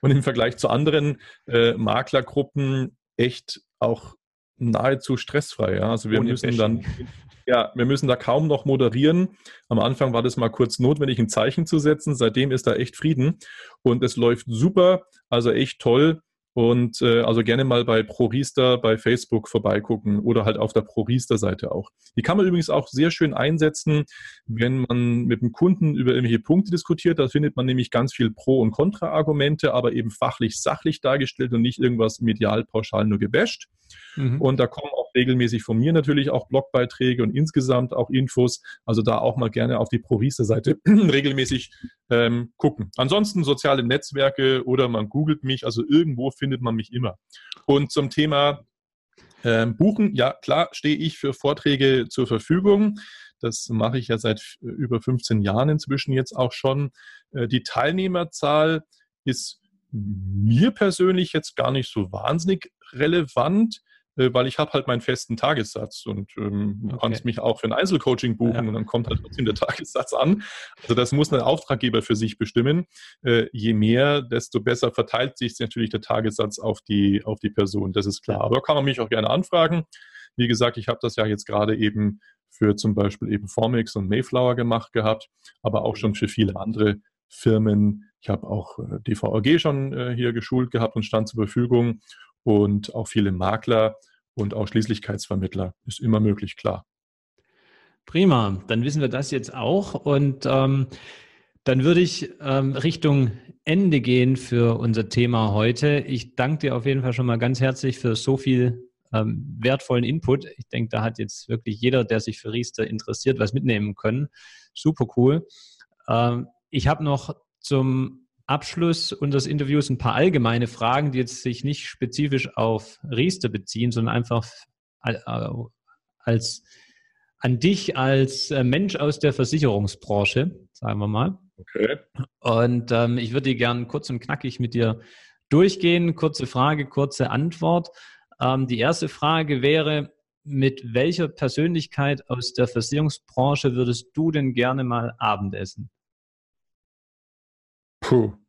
und im Vergleich zu anderen äh, Maklergruppen echt auch nahezu stressfrei. Ja? Also wir Ohne müssen dann ja, wir müssen da kaum noch moderieren. Am Anfang war das mal kurz notwendig, ein Zeichen zu setzen. Seitdem ist da echt Frieden und es läuft super, also echt toll. Und äh, also gerne mal bei ProRiester bei Facebook vorbeigucken oder halt auf der ProRiester-Seite auch. Die kann man übrigens auch sehr schön einsetzen, wenn man mit dem Kunden über irgendwelche Punkte diskutiert. Da findet man nämlich ganz viel Pro- und Kontra-Argumente, aber eben fachlich, sachlich dargestellt und nicht irgendwas medial pauschal nur gebasht. Mhm. Und da kommen auch regelmäßig von mir natürlich auch Blogbeiträge und insgesamt auch Infos. Also da auch mal gerne auf die ProRiester-Seite regelmäßig ähm, gucken. Ansonsten soziale Netzwerke oder man googelt mich, also irgendwo findet man mich immer. Und zum Thema ähm, Buchen, ja klar, stehe ich für Vorträge zur Verfügung. Das mache ich ja seit über 15 Jahren inzwischen jetzt auch schon. Äh, die Teilnehmerzahl ist mir persönlich jetzt gar nicht so wahnsinnig relevant. Äh, weil ich habe halt meinen festen Tagessatz und ähm, okay. du kannst mich auch für ein Einzelcoaching buchen ja. und dann kommt halt trotzdem der Tagessatz an. Also das muss ein Auftraggeber für sich bestimmen. Äh, je mehr, desto besser verteilt sich natürlich der Tagessatz auf die, auf die Person, das ist klar. Aber kann man mich auch gerne anfragen. Wie gesagt, ich habe das ja jetzt gerade eben für zum Beispiel eben Formix und Mayflower gemacht gehabt, aber auch schon für viele andere Firmen. Ich habe auch äh, DVAG schon äh, hier geschult gehabt und stand zur Verfügung und auch viele Makler und Ausschließlichkeitsvermittler. Ist immer möglich, klar. Prima, dann wissen wir das jetzt auch und ähm, dann würde ich ähm, Richtung Ende gehen für unser Thema heute. Ich danke dir auf jeden Fall schon mal ganz herzlich für so viel ähm, wertvollen Input. Ich denke, da hat jetzt wirklich jeder, der sich für Riester interessiert, was mitnehmen können. Super cool. Ähm, ich habe noch zum Abschluss unseres Interviews ein paar allgemeine Fragen, die jetzt sich nicht spezifisch auf Riester beziehen, sondern einfach äh, als an dich als äh, Mensch aus der Versicherungsbranche, sagen wir mal. Okay. Und ähm, ich würde gerne kurz und knackig mit dir durchgehen. Kurze Frage, kurze Antwort. Ähm, die erste Frage wäre, mit welcher Persönlichkeit aus der Versicherungsbranche würdest du denn gerne mal Abendessen? Puh.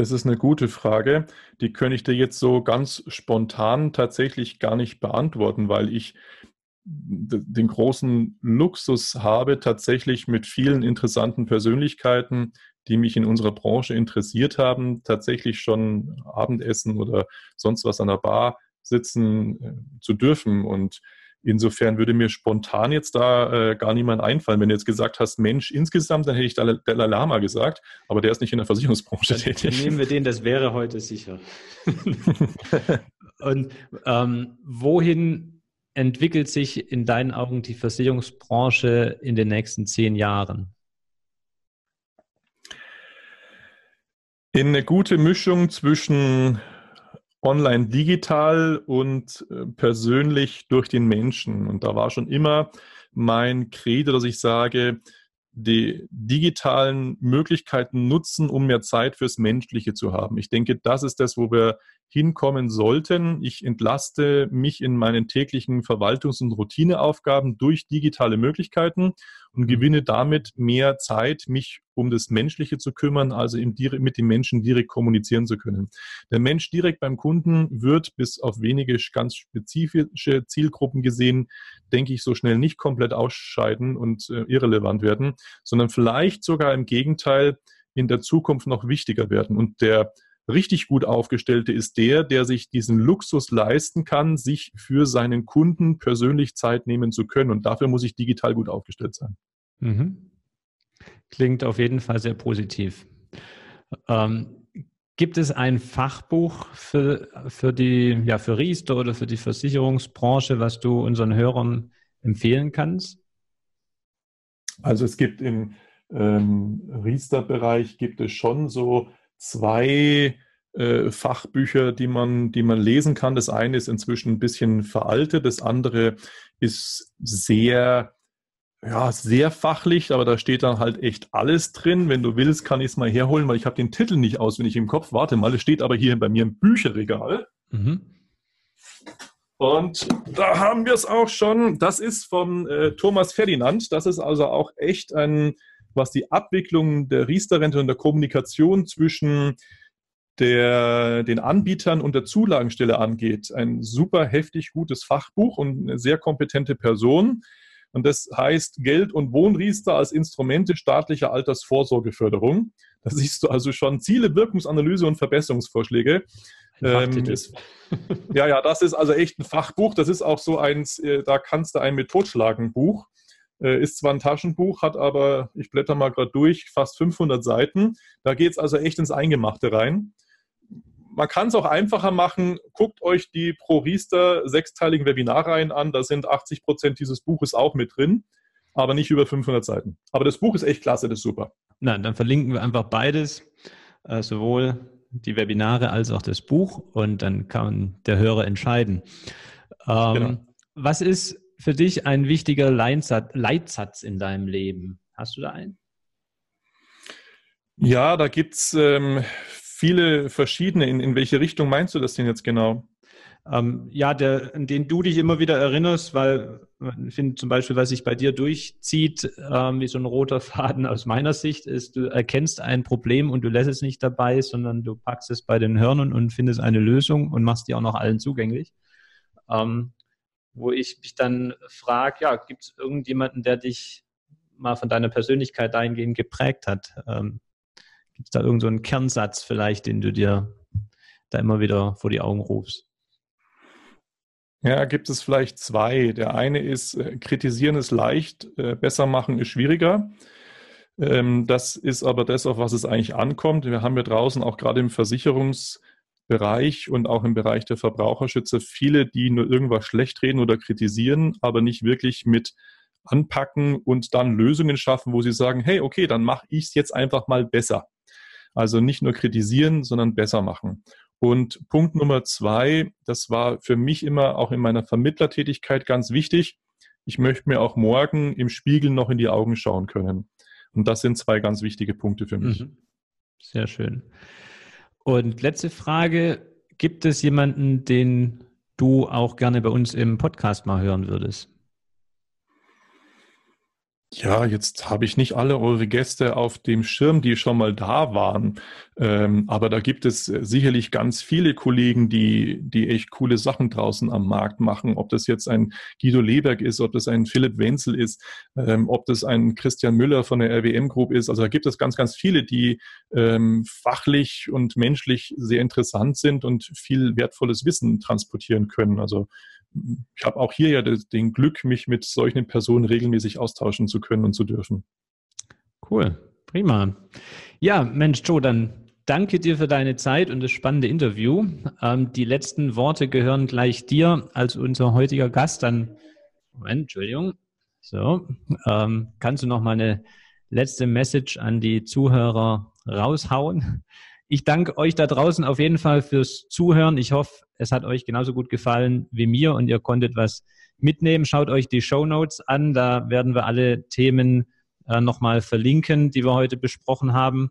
Das ist eine gute Frage. Die könnte ich dir jetzt so ganz spontan tatsächlich gar nicht beantworten, weil ich den großen Luxus habe, tatsächlich mit vielen interessanten Persönlichkeiten, die mich in unserer Branche interessiert haben, tatsächlich schon Abendessen oder sonst was an der Bar sitzen äh, zu dürfen. Und Insofern würde mir spontan jetzt da äh, gar niemand einfallen. Wenn du jetzt gesagt hast, Mensch, insgesamt, dann hätte ich Dalai Lama gesagt, aber der ist nicht in der Versicherungsbranche dann tätig. Nehmen wir den, das wäre heute sicher. Und ähm, wohin entwickelt sich in deinen Augen die Versicherungsbranche in den nächsten zehn Jahren? In eine gute Mischung zwischen online digital und äh, persönlich durch den Menschen. Und da war schon immer mein Credo, dass ich sage, die digitalen Möglichkeiten nutzen, um mehr Zeit fürs Menschliche zu haben. Ich denke, das ist das, wo wir hinkommen sollten. Ich entlaste mich in meinen täglichen Verwaltungs- und Routineaufgaben durch digitale Möglichkeiten und mhm. gewinne damit mehr Zeit, mich um das Menschliche zu kümmern, also mit dem Menschen direkt kommunizieren zu können. Der Mensch direkt beim Kunden wird bis auf wenige ganz spezifische Zielgruppen gesehen, denke ich, so schnell nicht komplett ausscheiden und äh, irrelevant werden, sondern vielleicht sogar im Gegenteil in der Zukunft noch wichtiger werden. Und der richtig gut aufgestellte ist der, der sich diesen Luxus leisten kann, sich für seinen Kunden persönlich Zeit nehmen zu können. Und dafür muss ich digital gut aufgestellt sein. Mhm. Klingt auf jeden Fall sehr positiv. Ähm, gibt es ein Fachbuch für, für die, ja, für Riester oder für die Versicherungsbranche, was du unseren Hörern empfehlen kannst? Also es gibt im ähm, Riester-Bereich gibt es schon so zwei äh, Fachbücher, die man, die man lesen kann. Das eine ist inzwischen ein bisschen veraltet, das andere ist sehr, ja, sehr fachlich, aber da steht dann halt echt alles drin. Wenn du willst, kann ich es mal herholen, weil ich habe den Titel nicht auswendig im Kopf. Warte mal, es steht aber hier bei mir im Bücherregal. Mhm. Und da haben wir es auch schon. Das ist von äh, Thomas Ferdinand. Das ist also auch echt ein was die Abwicklung der Riester-Rente und der Kommunikation zwischen der, den Anbietern und der Zulagenstelle angeht. Ein super heftig gutes Fachbuch und eine sehr kompetente Person. Und das heißt Geld- und Wohnriester als Instrumente staatlicher Altersvorsorgeförderung. Da siehst du also schon Ziele, Wirkungsanalyse und Verbesserungsvorschläge. Ähm, ist, ja, ja, das ist also echt ein Fachbuch. Das ist auch so eins, äh, da kannst du einen mit totschlagen Buch. Äh, ist zwar ein Taschenbuch, hat aber, ich blätter mal gerade durch, fast 500 Seiten. Da geht es also echt ins Eingemachte rein. Man kann es auch einfacher machen. Guckt euch die Pro Riester sechsteiligen Webinarreihen an. Da sind 80 Prozent dieses Buches auch mit drin, aber nicht über 500 Seiten. Aber das Buch ist echt klasse, das ist super. Na, dann verlinken wir einfach beides, äh, sowohl die Webinare als auch das Buch und dann kann der Hörer entscheiden. Ähm, genau. was ist für dich ein wichtiger Leitsatz in deinem Leben? Hast du da einen? Ja, da gibt es ähm, viele verschiedene. In, in welche Richtung meinst du das denn jetzt genau? Ähm, ja, der, an den du dich immer wieder erinnerst, weil ich finde zum Beispiel, was sich bei dir durchzieht, ähm, wie so ein roter Faden aus meiner Sicht, ist, du erkennst ein Problem und du lässt es nicht dabei, sondern du packst es bei den Hörnern und findest eine Lösung und machst die auch noch allen zugänglich. Ähm, wo ich mich dann frage, ja, gibt es irgendjemanden, der dich mal von deiner Persönlichkeit dahingehend geprägt hat? Ähm, gibt es da irgendeinen so Kernsatz vielleicht, den du dir da immer wieder vor die Augen rufst? Ja, gibt es vielleicht zwei. Der eine ist, äh, kritisieren ist leicht, äh, besser machen ist schwieriger. Ähm, das ist aber das, auf was es eigentlich ankommt. Wir haben ja draußen auch gerade im Versicherungsbereich und auch im Bereich der Verbraucherschützer viele, die nur irgendwas schlecht reden oder kritisieren, aber nicht wirklich mit anpacken und dann Lösungen schaffen, wo sie sagen, hey, okay, dann mache ich es jetzt einfach mal besser. Also nicht nur kritisieren, sondern besser machen. Und Punkt Nummer zwei, das war für mich immer auch in meiner Vermittlertätigkeit ganz wichtig. Ich möchte mir auch morgen im Spiegel noch in die Augen schauen können. Und das sind zwei ganz wichtige Punkte für mich. Mhm. Sehr schön. Und letzte Frage. Gibt es jemanden, den du auch gerne bei uns im Podcast mal hören würdest? Ja, jetzt habe ich nicht alle eure Gäste auf dem Schirm, die schon mal da waren. Ähm, aber da gibt es sicherlich ganz viele Kollegen, die, die echt coole Sachen draußen am Markt machen. Ob das jetzt ein Guido Leberg ist, ob das ein Philipp Wenzel ist, ähm, ob das ein Christian Müller von der RWM Group ist. Also da gibt es ganz, ganz viele, die ähm, fachlich und menschlich sehr interessant sind und viel wertvolles Wissen transportieren können. Also ich habe auch hier ja den Glück, mich mit solchen Personen regelmäßig austauschen zu können und zu dürfen. Cool, prima. Ja, Mensch, Joe, dann danke dir für deine Zeit und das spannende Interview. Ähm, die letzten Worte gehören gleich dir als unser heutiger Gast. Dann, Moment, Entschuldigung. So, ähm, kannst du noch mal eine letzte Message an die Zuhörer raushauen? Ich danke euch da draußen auf jeden Fall fürs Zuhören. Ich hoffe, es hat euch genauso gut gefallen wie mir und ihr konntet was mitnehmen. Schaut euch die Show Notes an. Da werden wir alle Themen äh, nochmal verlinken, die wir heute besprochen haben.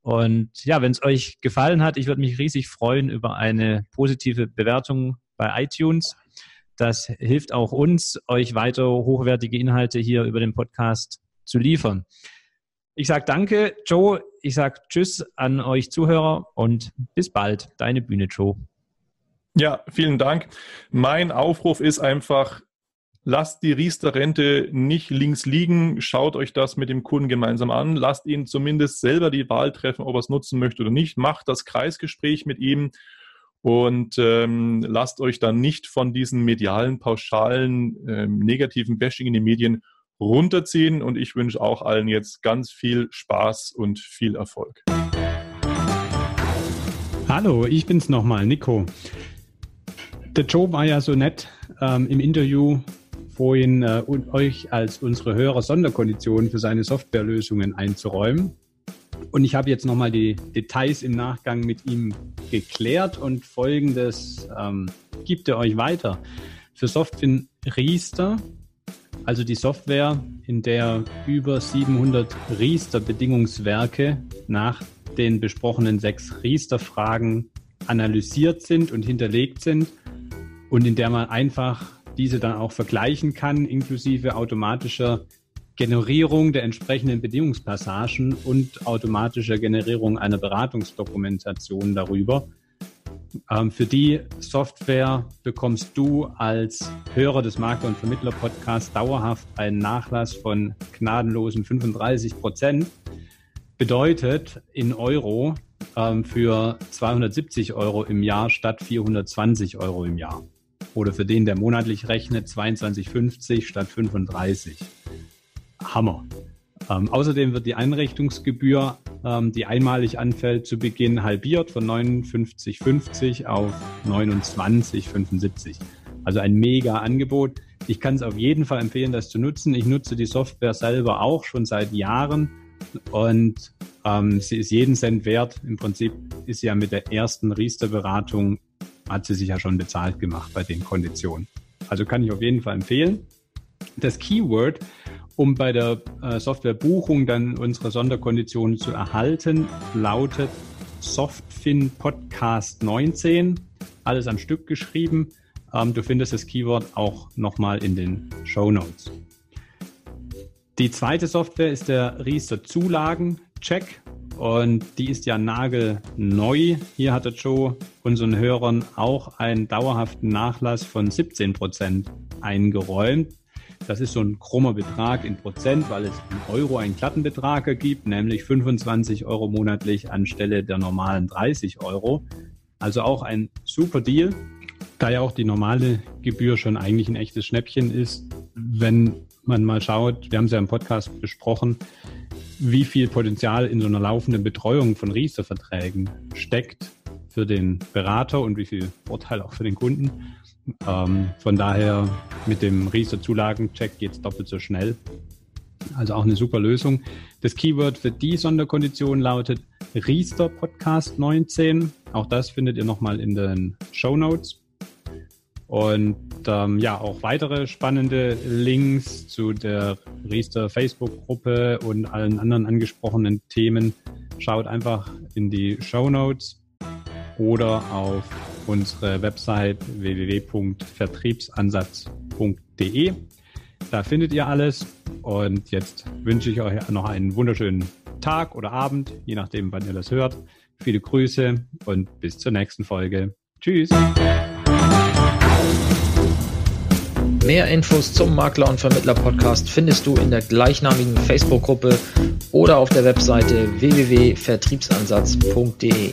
Und ja, wenn es euch gefallen hat, ich würde mich riesig freuen über eine positive Bewertung bei iTunes. Das hilft auch uns, euch weiter hochwertige Inhalte hier über den Podcast zu liefern. Ich sage danke, Joe. Ich sage Tschüss an euch Zuhörer und bis bald. Deine Bühne, Joe. Ja, vielen Dank. Mein Aufruf ist einfach, lasst die Riester-Rente nicht links liegen. Schaut euch das mit dem Kunden gemeinsam an. Lasst ihn zumindest selber die Wahl treffen, ob er es nutzen möchte oder nicht. Macht das Kreisgespräch mit ihm und ähm, lasst euch dann nicht von diesen medialen, pauschalen, ähm, negativen Bashing in den Medien runterziehen und ich wünsche auch allen jetzt ganz viel Spaß und viel Erfolg. Hallo, ich bin's nochmal, Nico. Der Joe war ja so nett ähm, im Interview vorhin äh, euch als unsere Hörer Sonderkonditionen für seine Softwarelösungen einzuräumen. Und ich habe jetzt nochmal die Details im Nachgang mit ihm geklärt und folgendes ähm, gibt er euch weiter. Für Software Riester also die Software, in der über 700 Riester-Bedingungswerke nach den besprochenen sechs Riester-Fragen analysiert sind und hinterlegt sind und in der man einfach diese dann auch vergleichen kann, inklusive automatischer Generierung der entsprechenden Bedingungspassagen und automatischer Generierung einer Beratungsdokumentation darüber. Ähm, für die Software bekommst du als Hörer des Makler- und Vermittler-Podcasts dauerhaft einen Nachlass von gnadenlosen 35 Prozent. Bedeutet in Euro ähm, für 270 Euro im Jahr statt 420 Euro im Jahr. Oder für den, der monatlich rechnet, 22,50 statt 35. Hammer. Ähm, außerdem wird die Einrichtungsgebühr, ähm, die einmalig anfällt, zu Beginn halbiert von 59,50 auf 29,75. Also ein mega Angebot. Ich kann es auf jeden Fall empfehlen, das zu nutzen. Ich nutze die Software selber auch schon seit Jahren und ähm, sie ist jeden Cent wert. Im Prinzip ist sie ja mit der ersten Riester-Beratung, hat sie sich ja schon bezahlt gemacht bei den Konditionen. Also kann ich auf jeden Fall empfehlen. Das Keyword, um bei der äh, Softwarebuchung dann unsere Sonderkonditionen zu erhalten, lautet Softfin Podcast 19. Alles am Stück geschrieben. Ähm, du findest das Keyword auch nochmal in den Show Notes. Die zweite Software ist der Riester Zulagencheck und die ist ja nagelneu. Hier hatte Joe unseren Hörern auch einen dauerhaften Nachlass von 17 Prozent eingeräumt. Das ist so ein krummer Betrag in Prozent, weil es in Euro einen Klattenbetrag ergibt, nämlich 25 Euro monatlich anstelle der normalen 30 Euro. Also auch ein super Deal, da ja auch die normale Gebühr schon eigentlich ein echtes Schnäppchen ist. Wenn man mal schaut, wir haben es ja im Podcast besprochen, wie viel Potenzial in so einer laufenden Betreuung von Riester-Verträgen steckt für den Berater und wie viel Vorteil auch für den Kunden. Ähm, von daher mit dem Riester-Zulagencheck geht es doppelt so schnell. Also auch eine super Lösung. Das Keyword für die Sonderkondition lautet Riester Podcast 19. Auch das findet ihr nochmal in den Show Notes. Und ähm, ja, auch weitere spannende Links zu der Riester Facebook-Gruppe und allen anderen angesprochenen Themen. Schaut einfach in die Show Notes oder auf unsere Website www.vertriebsansatz.de. Da findet ihr alles. Und jetzt wünsche ich euch noch einen wunderschönen Tag oder Abend, je nachdem, wann ihr das hört. Viele Grüße und bis zur nächsten Folge. Tschüss. Mehr Infos zum Makler und Vermittler Podcast findest du in der gleichnamigen Facebook-Gruppe oder auf der Webseite www.vertriebsansatz.de.